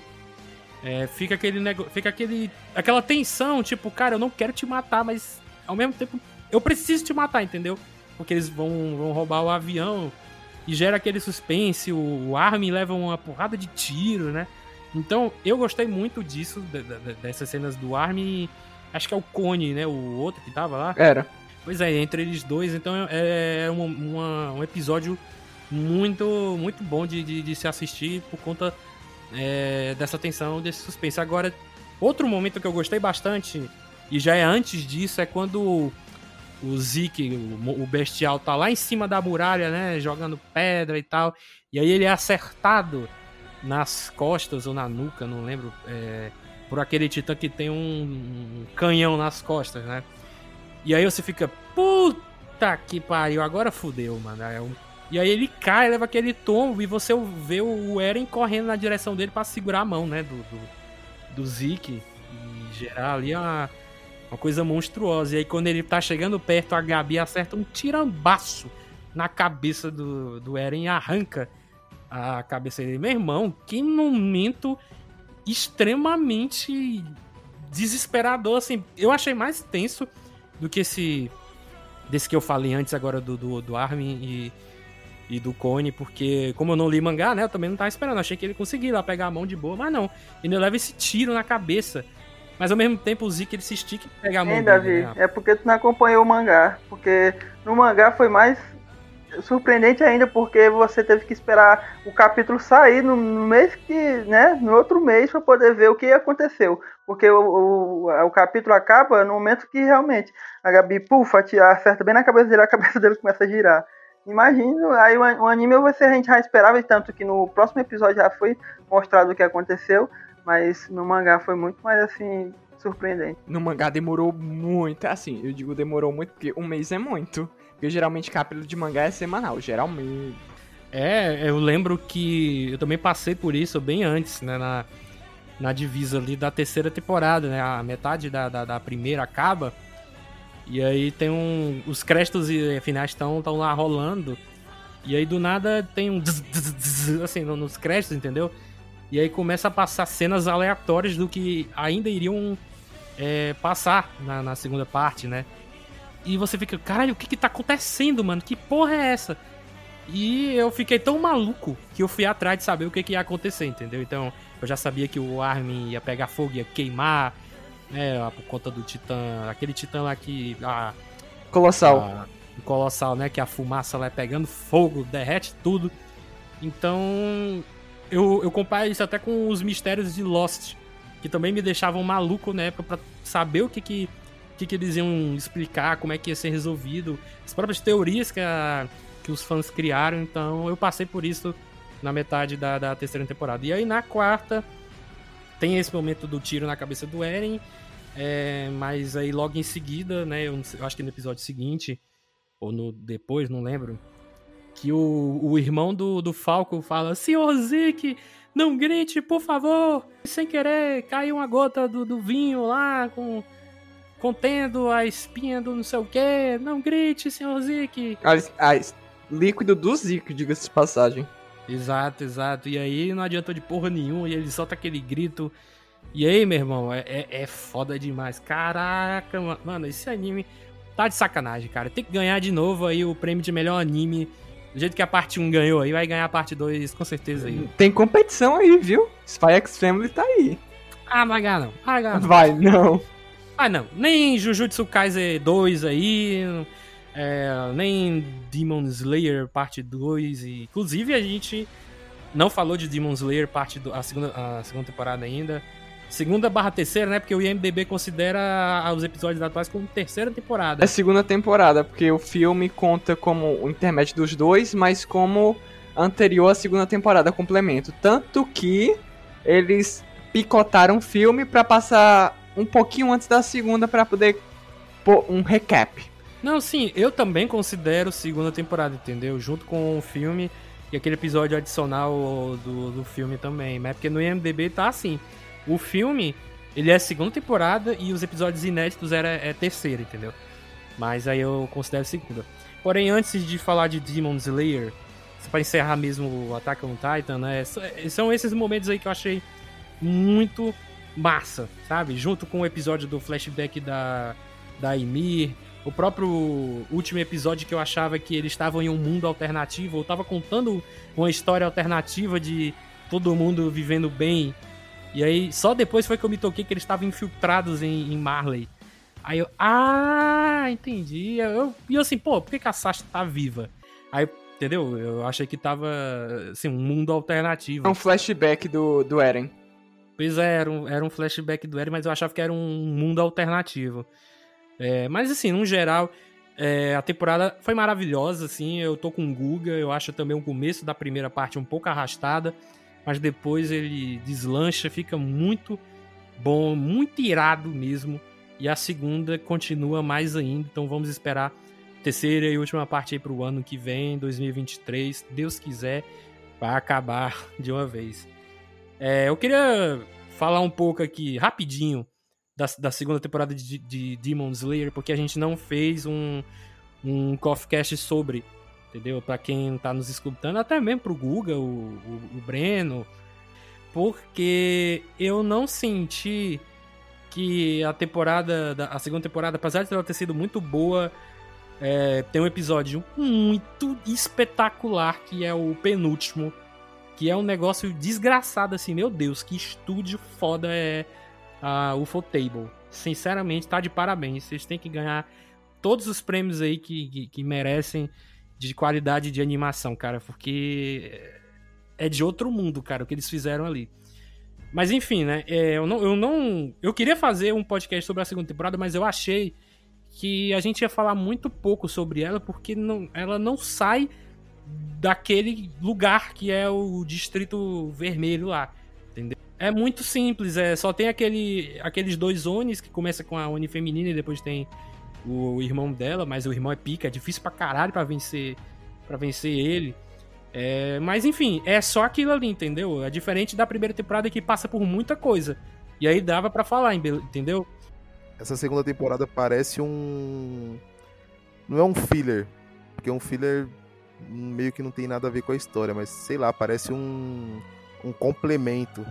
é, fica aquele negócio, fica aquele, aquela tensão, tipo, cara, eu não quero te matar, mas ao mesmo tempo eu preciso te matar, entendeu? Porque eles vão, vão roubar o avião e gera aquele suspense, o, o Armin leva uma porrada de tiro, né? Então, eu gostei muito disso, de- de- dessas cenas do Armin. Acho que é o Cone, né? O outro que tava lá. Era. Pois é, entre eles dois, então é é uma- uma- um episódio muito muito bom de, de, de se assistir por conta é, dessa tensão, desse suspense. Agora, outro momento que eu gostei bastante, e já é antes disso, é quando o, Zeke, o, o bestial, tá lá em cima da muralha, né? Jogando pedra e tal. E aí ele é acertado nas costas ou na nuca, não lembro, é, por aquele titã que tem um, um canhão nas costas, né? E aí você fica, puta que pariu, agora fudeu, mano. É um- E aí ele cai, leva aquele tombo e você vê o Eren correndo na direção dele pra segurar a mão, né, do, do, do Zeke e gerar ali uma, uma coisa monstruosa. E aí quando ele tá chegando perto, a Gabi acerta um tirambaço na cabeça do, do Eren e arranca a cabeça dele. Meu irmão, que momento extremamente desesperador, assim. Eu achei mais tenso do que esse. Desse que eu falei antes agora do, do, do Armin e, e do Cone, porque como eu não li mangá, né? Eu também não tava esperando. Achei que ele conseguia lá pegar a mão de boa, mas não. Ele leva esse tiro na cabeça. Mas ao mesmo tempo o Zeke ele se estica e pega a mão dele, Davi? né? É porque tu não acompanhou o mangá. Porque no mangá foi mais surpreendente ainda, porque você teve que esperar o capítulo sair no, mês que, né, no outro mês para poder ver o que aconteceu. Porque o, o, o capítulo acaba no momento que realmente a Gabi, pufa, te acerta bem na cabeça dele, a cabeça dele começa a girar. Imagino, aí o, an- o anime você, a gente já esperava, e tanto que no próximo episódio já foi mostrado o que aconteceu, mas no mangá foi muito mais assim, surpreendente. No mangá demorou muito. Assim, eu digo demorou muito porque um mês é muito. Porque geralmente capítulo de mangá é semanal, geralmente. É, eu lembro que eu também passei por isso bem antes, né? Na, na divisa ali da terceira temporada, né? A metade da, da, da primeira acaba. E aí tem um. Os créditos e finais estão tão lá rolando. E aí do nada tem um. zzz, zzz, zzz, assim, no- nos créditos, entendeu? E aí começa a passar cenas aleatórias do que ainda iriam é, passar na, na segunda parte, né? E você fica, caralho, o que que tá acontecendo, mano? Que porra é essa? E eu fiquei tão maluco que eu fui atrás de saber o que, que ia acontecer, entendeu? Então, eu já sabia que o Armin ia pegar fogo, ia queimar, né? Por conta do Titã. Aquele Titã lá que. A, Colossal. a- Colossal, né? Que a fumaça lá é pegando fogo, derrete tudo. Então. Eu, eu comparo isso até com os mistérios de Lost, que também me deixavam maluco na época pra saber o que que, que que eles iam explicar, como é que ia ser resolvido, as próprias teorias que, a, que os fãs criaram. Então eu passei por isso na metade da, da terceira temporada. E aí na quarta tem esse momento do tiro na cabeça do Eren, é, mas aí logo em seguida, né, eu, sei- eu acho que no episódio seguinte, ou no depois, não lembro, que o, o irmão do, do Falco fala, Senhor Zeke, não grite, por favor! Sem querer, caiu uma gota do, do vinho lá com... contendo a espinha do não sei o que, não grite, senhor a, líquido do Zik, diga-se de passagem. Exato, exato. E aí não adiantou de porra nenhuma, e ele solta aquele grito. E aí, meu irmão, é, é, é foda demais. Caraca, mano, esse anime tá de sacanagem, cara. Tem que ganhar de novo aí o prêmio de melhor anime. Do jeito que a parte 1 ganhou aí, vai ganhar a parte 2 com certeza aí. Tem competição aí, viu? Spy X Family tá aí. Ah, ganhar não. Ganhar não. Vai, não. Ah, não. Nem Jujutsu Kaisen 2 aí. É, nem Demon Slayer parte 2. E, inclusive, a gente não falou de Demon Slayer parte do, a, segunda, a segunda temporada ainda. Segunda barra terceira, né? Porque o IMDB considera os episódios atuais como terceira temporada. É segunda temporada, porque o filme conta como o intermédio dos dois, mas como anterior à segunda temporada, complemento. Tanto que eles picotaram o filme para passar um pouquinho antes da segunda para poder pôr um recap. Não, sim, eu também considero segunda temporada, entendeu? Junto com o filme e aquele episódio adicional do, do filme também. Mas é porque no IMDB tá assim. O filme, ele é segunda temporada e os episódios inéditos era, é terceira, entendeu? Mas aí eu considero segunda. Porém, antes de falar de Demon Slayer, para encerrar mesmo o Attack on Titan, né? São esses momentos aí que eu achei muito massa, sabe? Junto com o episódio do flashback da, da Ymir, o próprio último episódio que eu achava que eles estavam em um mundo alternativo, eu tava contando uma história alternativa de todo mundo vivendo bem e aí, só depois foi que eu me toquei que eles estavam infiltrados em, em, Marley. Aí eu, ah, entendi. Eu, e eu assim, pô, por que, que a Sasha tá viva? Aí, entendeu? Eu achei que tava, assim, um mundo alternativo. É um flashback do, do Eren. Pois é, era um, era um flashback do Eren, mas eu achava que era um mundo alternativo. É, mas assim, no geral, é, a temporada foi maravilhosa, assim, eu tô com o Guga, eu acho também o começo da primeira parte um pouco arrastada, mas depois ele deslancha, fica muito bom, muito irado mesmo. E a segunda continua mais ainda, então vamos esperar terceira e última parte aí pro ano que vem, 2023, Deus quiser, vai acabar de uma vez. É, eu queria falar um pouco aqui, rapidinho, da, da segunda temporada de, de Demon Slayer, porque a gente não fez um, um Coffee Cast sobre entendeu? Para quem tá nos escutando, até mesmo pro Guga, o, o, o Breno, porque eu não senti que a temporada, a segunda temporada, apesar de ela ter sido muito boa, é, tem um episódio muito espetacular que é o penúltimo, que é um negócio desgraçado assim, meu Deus, que estúdio foda é a UFO Table. Sinceramente, tá de parabéns. Vocês têm que ganhar todos os prêmios aí que, que, que merecem de qualidade de animação, cara, porque é de outro mundo, cara, o que eles fizeram ali. Mas enfim, né? É, eu, não, eu não. Eu queria fazer um podcast sobre a segunda temporada, mas eu achei que a gente ia falar muito pouco sobre ela, porque não, ela não sai daquele lugar que é o Distrito Vermelho lá. Entendeu? É muito simples, é só tem aquele, aqueles dois Onis que começa com a Oni feminina e depois tem o irmão dela, mas o irmão é pica, é difícil pra caralho pra vencer, pra vencer ele. É, mas enfim, é só aquilo ali, entendeu? É diferente da primeira temporada que passa por muita coisa. E aí dava para falar, entendeu? Essa segunda temporada parece um. Não é um filler, porque um filler meio que não tem nada a ver com a história, mas sei lá, parece um, um complemento,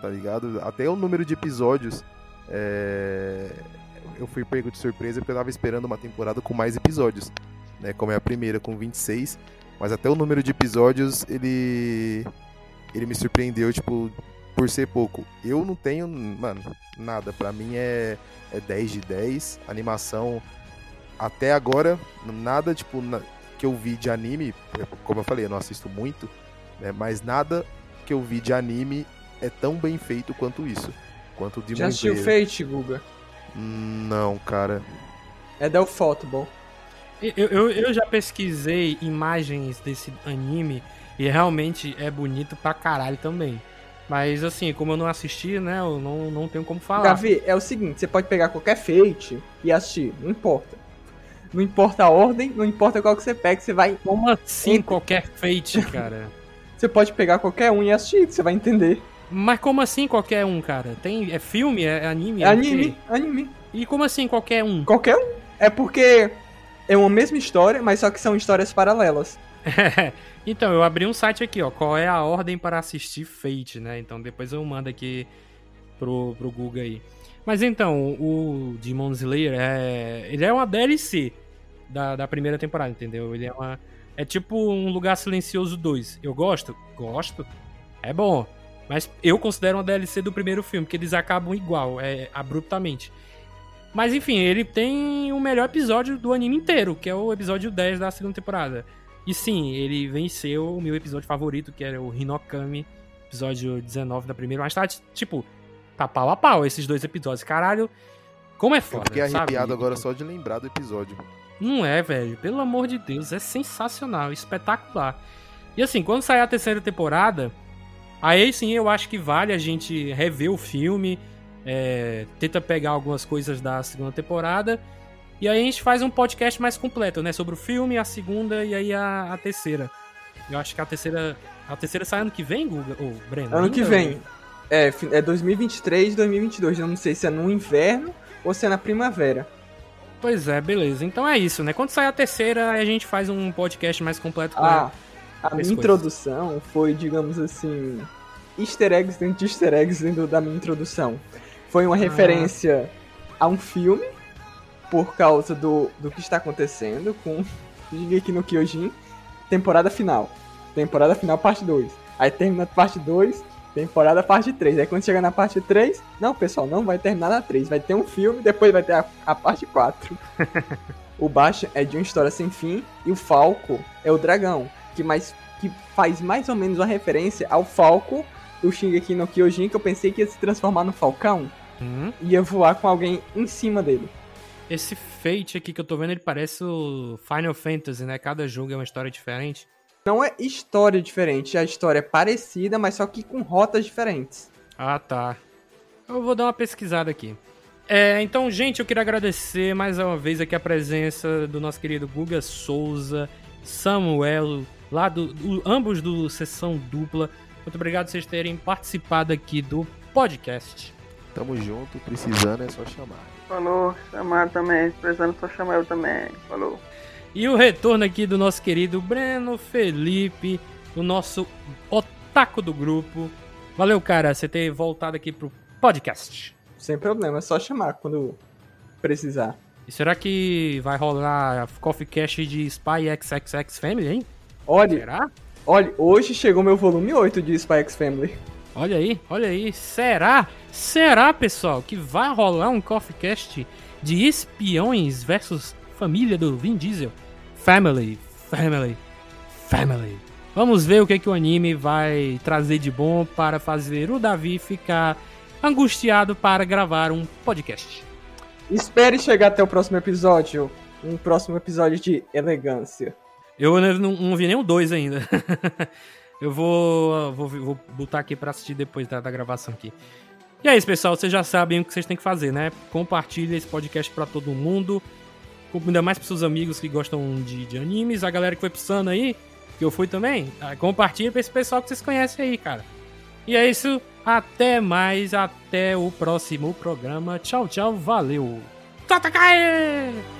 tá ligado? Até o número de episódios é, eu fui pego de surpresa porque eu tava esperando uma temporada com mais episódios, né? Como é a primeira com 26, mas até o número de episódios ele ele me surpreendeu, tipo, por ser pouco. Eu não tenho, mano, nada. Para mim é é 10 de 10. Animação até agora nada tipo na, que eu vi de anime, como eu falei, eu não assisto muito, né? Mas nada que eu vi de anime é tão bem feito quanto isso. Quanto de Já assistiu Fate, Guga? Não, cara. É Del Football. Eu, eu, eu já pesquisei imagens desse anime e realmente é bonito pra caralho também. Mas assim, como eu não assisti, né, eu não, não tenho como falar. Davi, é o seguinte, você pode pegar qualquer Fate e assistir, não importa. Não importa a ordem, não importa qual que você pega, você vai... Como assim qualquer Fate, cara? você pode pegar qualquer um e assistir, você vai entender. Mas como assim qualquer um, cara? Tem, é filme? É anime? É, anime, anime. E como assim qualquer um? Qualquer um. É porque é uma mesma história, mas só que são histórias paralelas. então, eu abri um site aqui, ó. Qual é a ordem para assistir Fate, né? Então depois eu mando aqui pro, pro Google aí. Mas então, o Demon Slayer é. Ele é uma DLC da, da primeira temporada, entendeu? Ele é uma. É tipo um Lugar Silencioso 2. Eu gosto? Gosto. É bom. Mas eu considero uma DLC do primeiro filme, que eles acabam igual, é abruptamente. Mas enfim, ele tem o melhor episódio do anime inteiro, que é o episódio 10 da segunda temporada. E sim, ele venceu o meu episódio favorito, que era o Hinokami, episódio 19 da primeira. Mas tá, tipo, tá pau a pau esses dois episódios. Caralho, como é foda. Eu fiquei arrepiado sabe? agora só de lembrar do episódio. Não é, velho. Pelo amor de Deus, é sensacional, espetacular. E assim, quando sair a terceira temporada, aí sim eu acho que vale a gente rever o filme, é, tenta pegar algumas coisas da segunda temporada. E aí a gente faz um podcast mais completo, né? Sobre o filme, a segunda e aí a, a terceira. Eu acho que a terceira. A terceira sai ano que vem, Guga? Ou Breno? Ano que vem. É, é 2023, 2022. Eu não sei se é no inverno ou se é na primavera. Pois é, beleza. Então é isso, né? Quando sair a terceira, a gente faz um podcast mais completo com ah, a minha introdução foi, digamos assim, easter eggs dentro de easter eggs dentro da minha introdução. Foi uma ah. referência a um filme, por causa do, do que está acontecendo com Shingeki no Kyojin, temporada final. Temporada final, parte 2. Aí termina a parte 2, temporada parte 3. Aí quando chega na parte 3, não, pessoal, não vai terminar na 3. Vai ter um filme, depois vai ter a, a parte 4. o Basha é de uma história sem fim e o Falco é o dragão, que, mais, que faz mais ou menos uma referência ao Falco do Shingeki no Kyojin, que eu pensei que ia se transformar no Falcão. Hum? Ia voar com alguém em cima dele. Esse Fate aqui que eu tô vendo, ele parece o Final Fantasy, né? Cada jogo é uma história diferente. Não é história diferente, a história é parecida, mas só que com rotas diferentes. Ah, tá. Eu vou dar uma pesquisada aqui. É, então, gente, eu queria agradecer mais uma vez aqui a presença do nosso querido Guga Souza, Samuel, lá do, do, ambos do Sessão Dupla. Muito obrigado por vocês terem participado aqui do podcast. Tamo junto, precisando é só chamar. Falou, chamar também, precisando é só chamar eu também. Falou. E o retorno aqui do nosso querido Breno Felipe, o nosso otaku do grupo. Valeu, cara, você ter voltado aqui pro podcast. Sem problema, é só chamar quando precisar. E será que vai rolar Coffee Cash de Spy XXX Family, hein? Olha, será? Olha, hoje chegou meu volume 8 de Spy X Family. Olha aí, olha aí. Será? Será, pessoal, que vai rolar um Coffee Cast de espiões versus família do Vin Diesel. Family, family, family. Vamos ver o que, que o anime vai trazer de bom para fazer o Davi ficar angustiado para gravar um podcast. Espere chegar até o próximo episódio. Um próximo episódio de elegância. Eu não, não vi nem o 2 ainda. Eu vou, vou, vou botar aqui para assistir depois da, da gravação aqui. E é isso, pessoal. Vocês já sabem o que vocês têm que fazer, né? Compartilhe esse podcast para todo mundo ainda mais pros seus amigos que gostam de, de animes, a galera que foi pro Sano aí, que eu fui também, ah, compartilha pra esse pessoal que vocês conhecem aí, cara. E é isso, até mais, até o próximo programa. Tchau, tchau, valeu! Tatakai!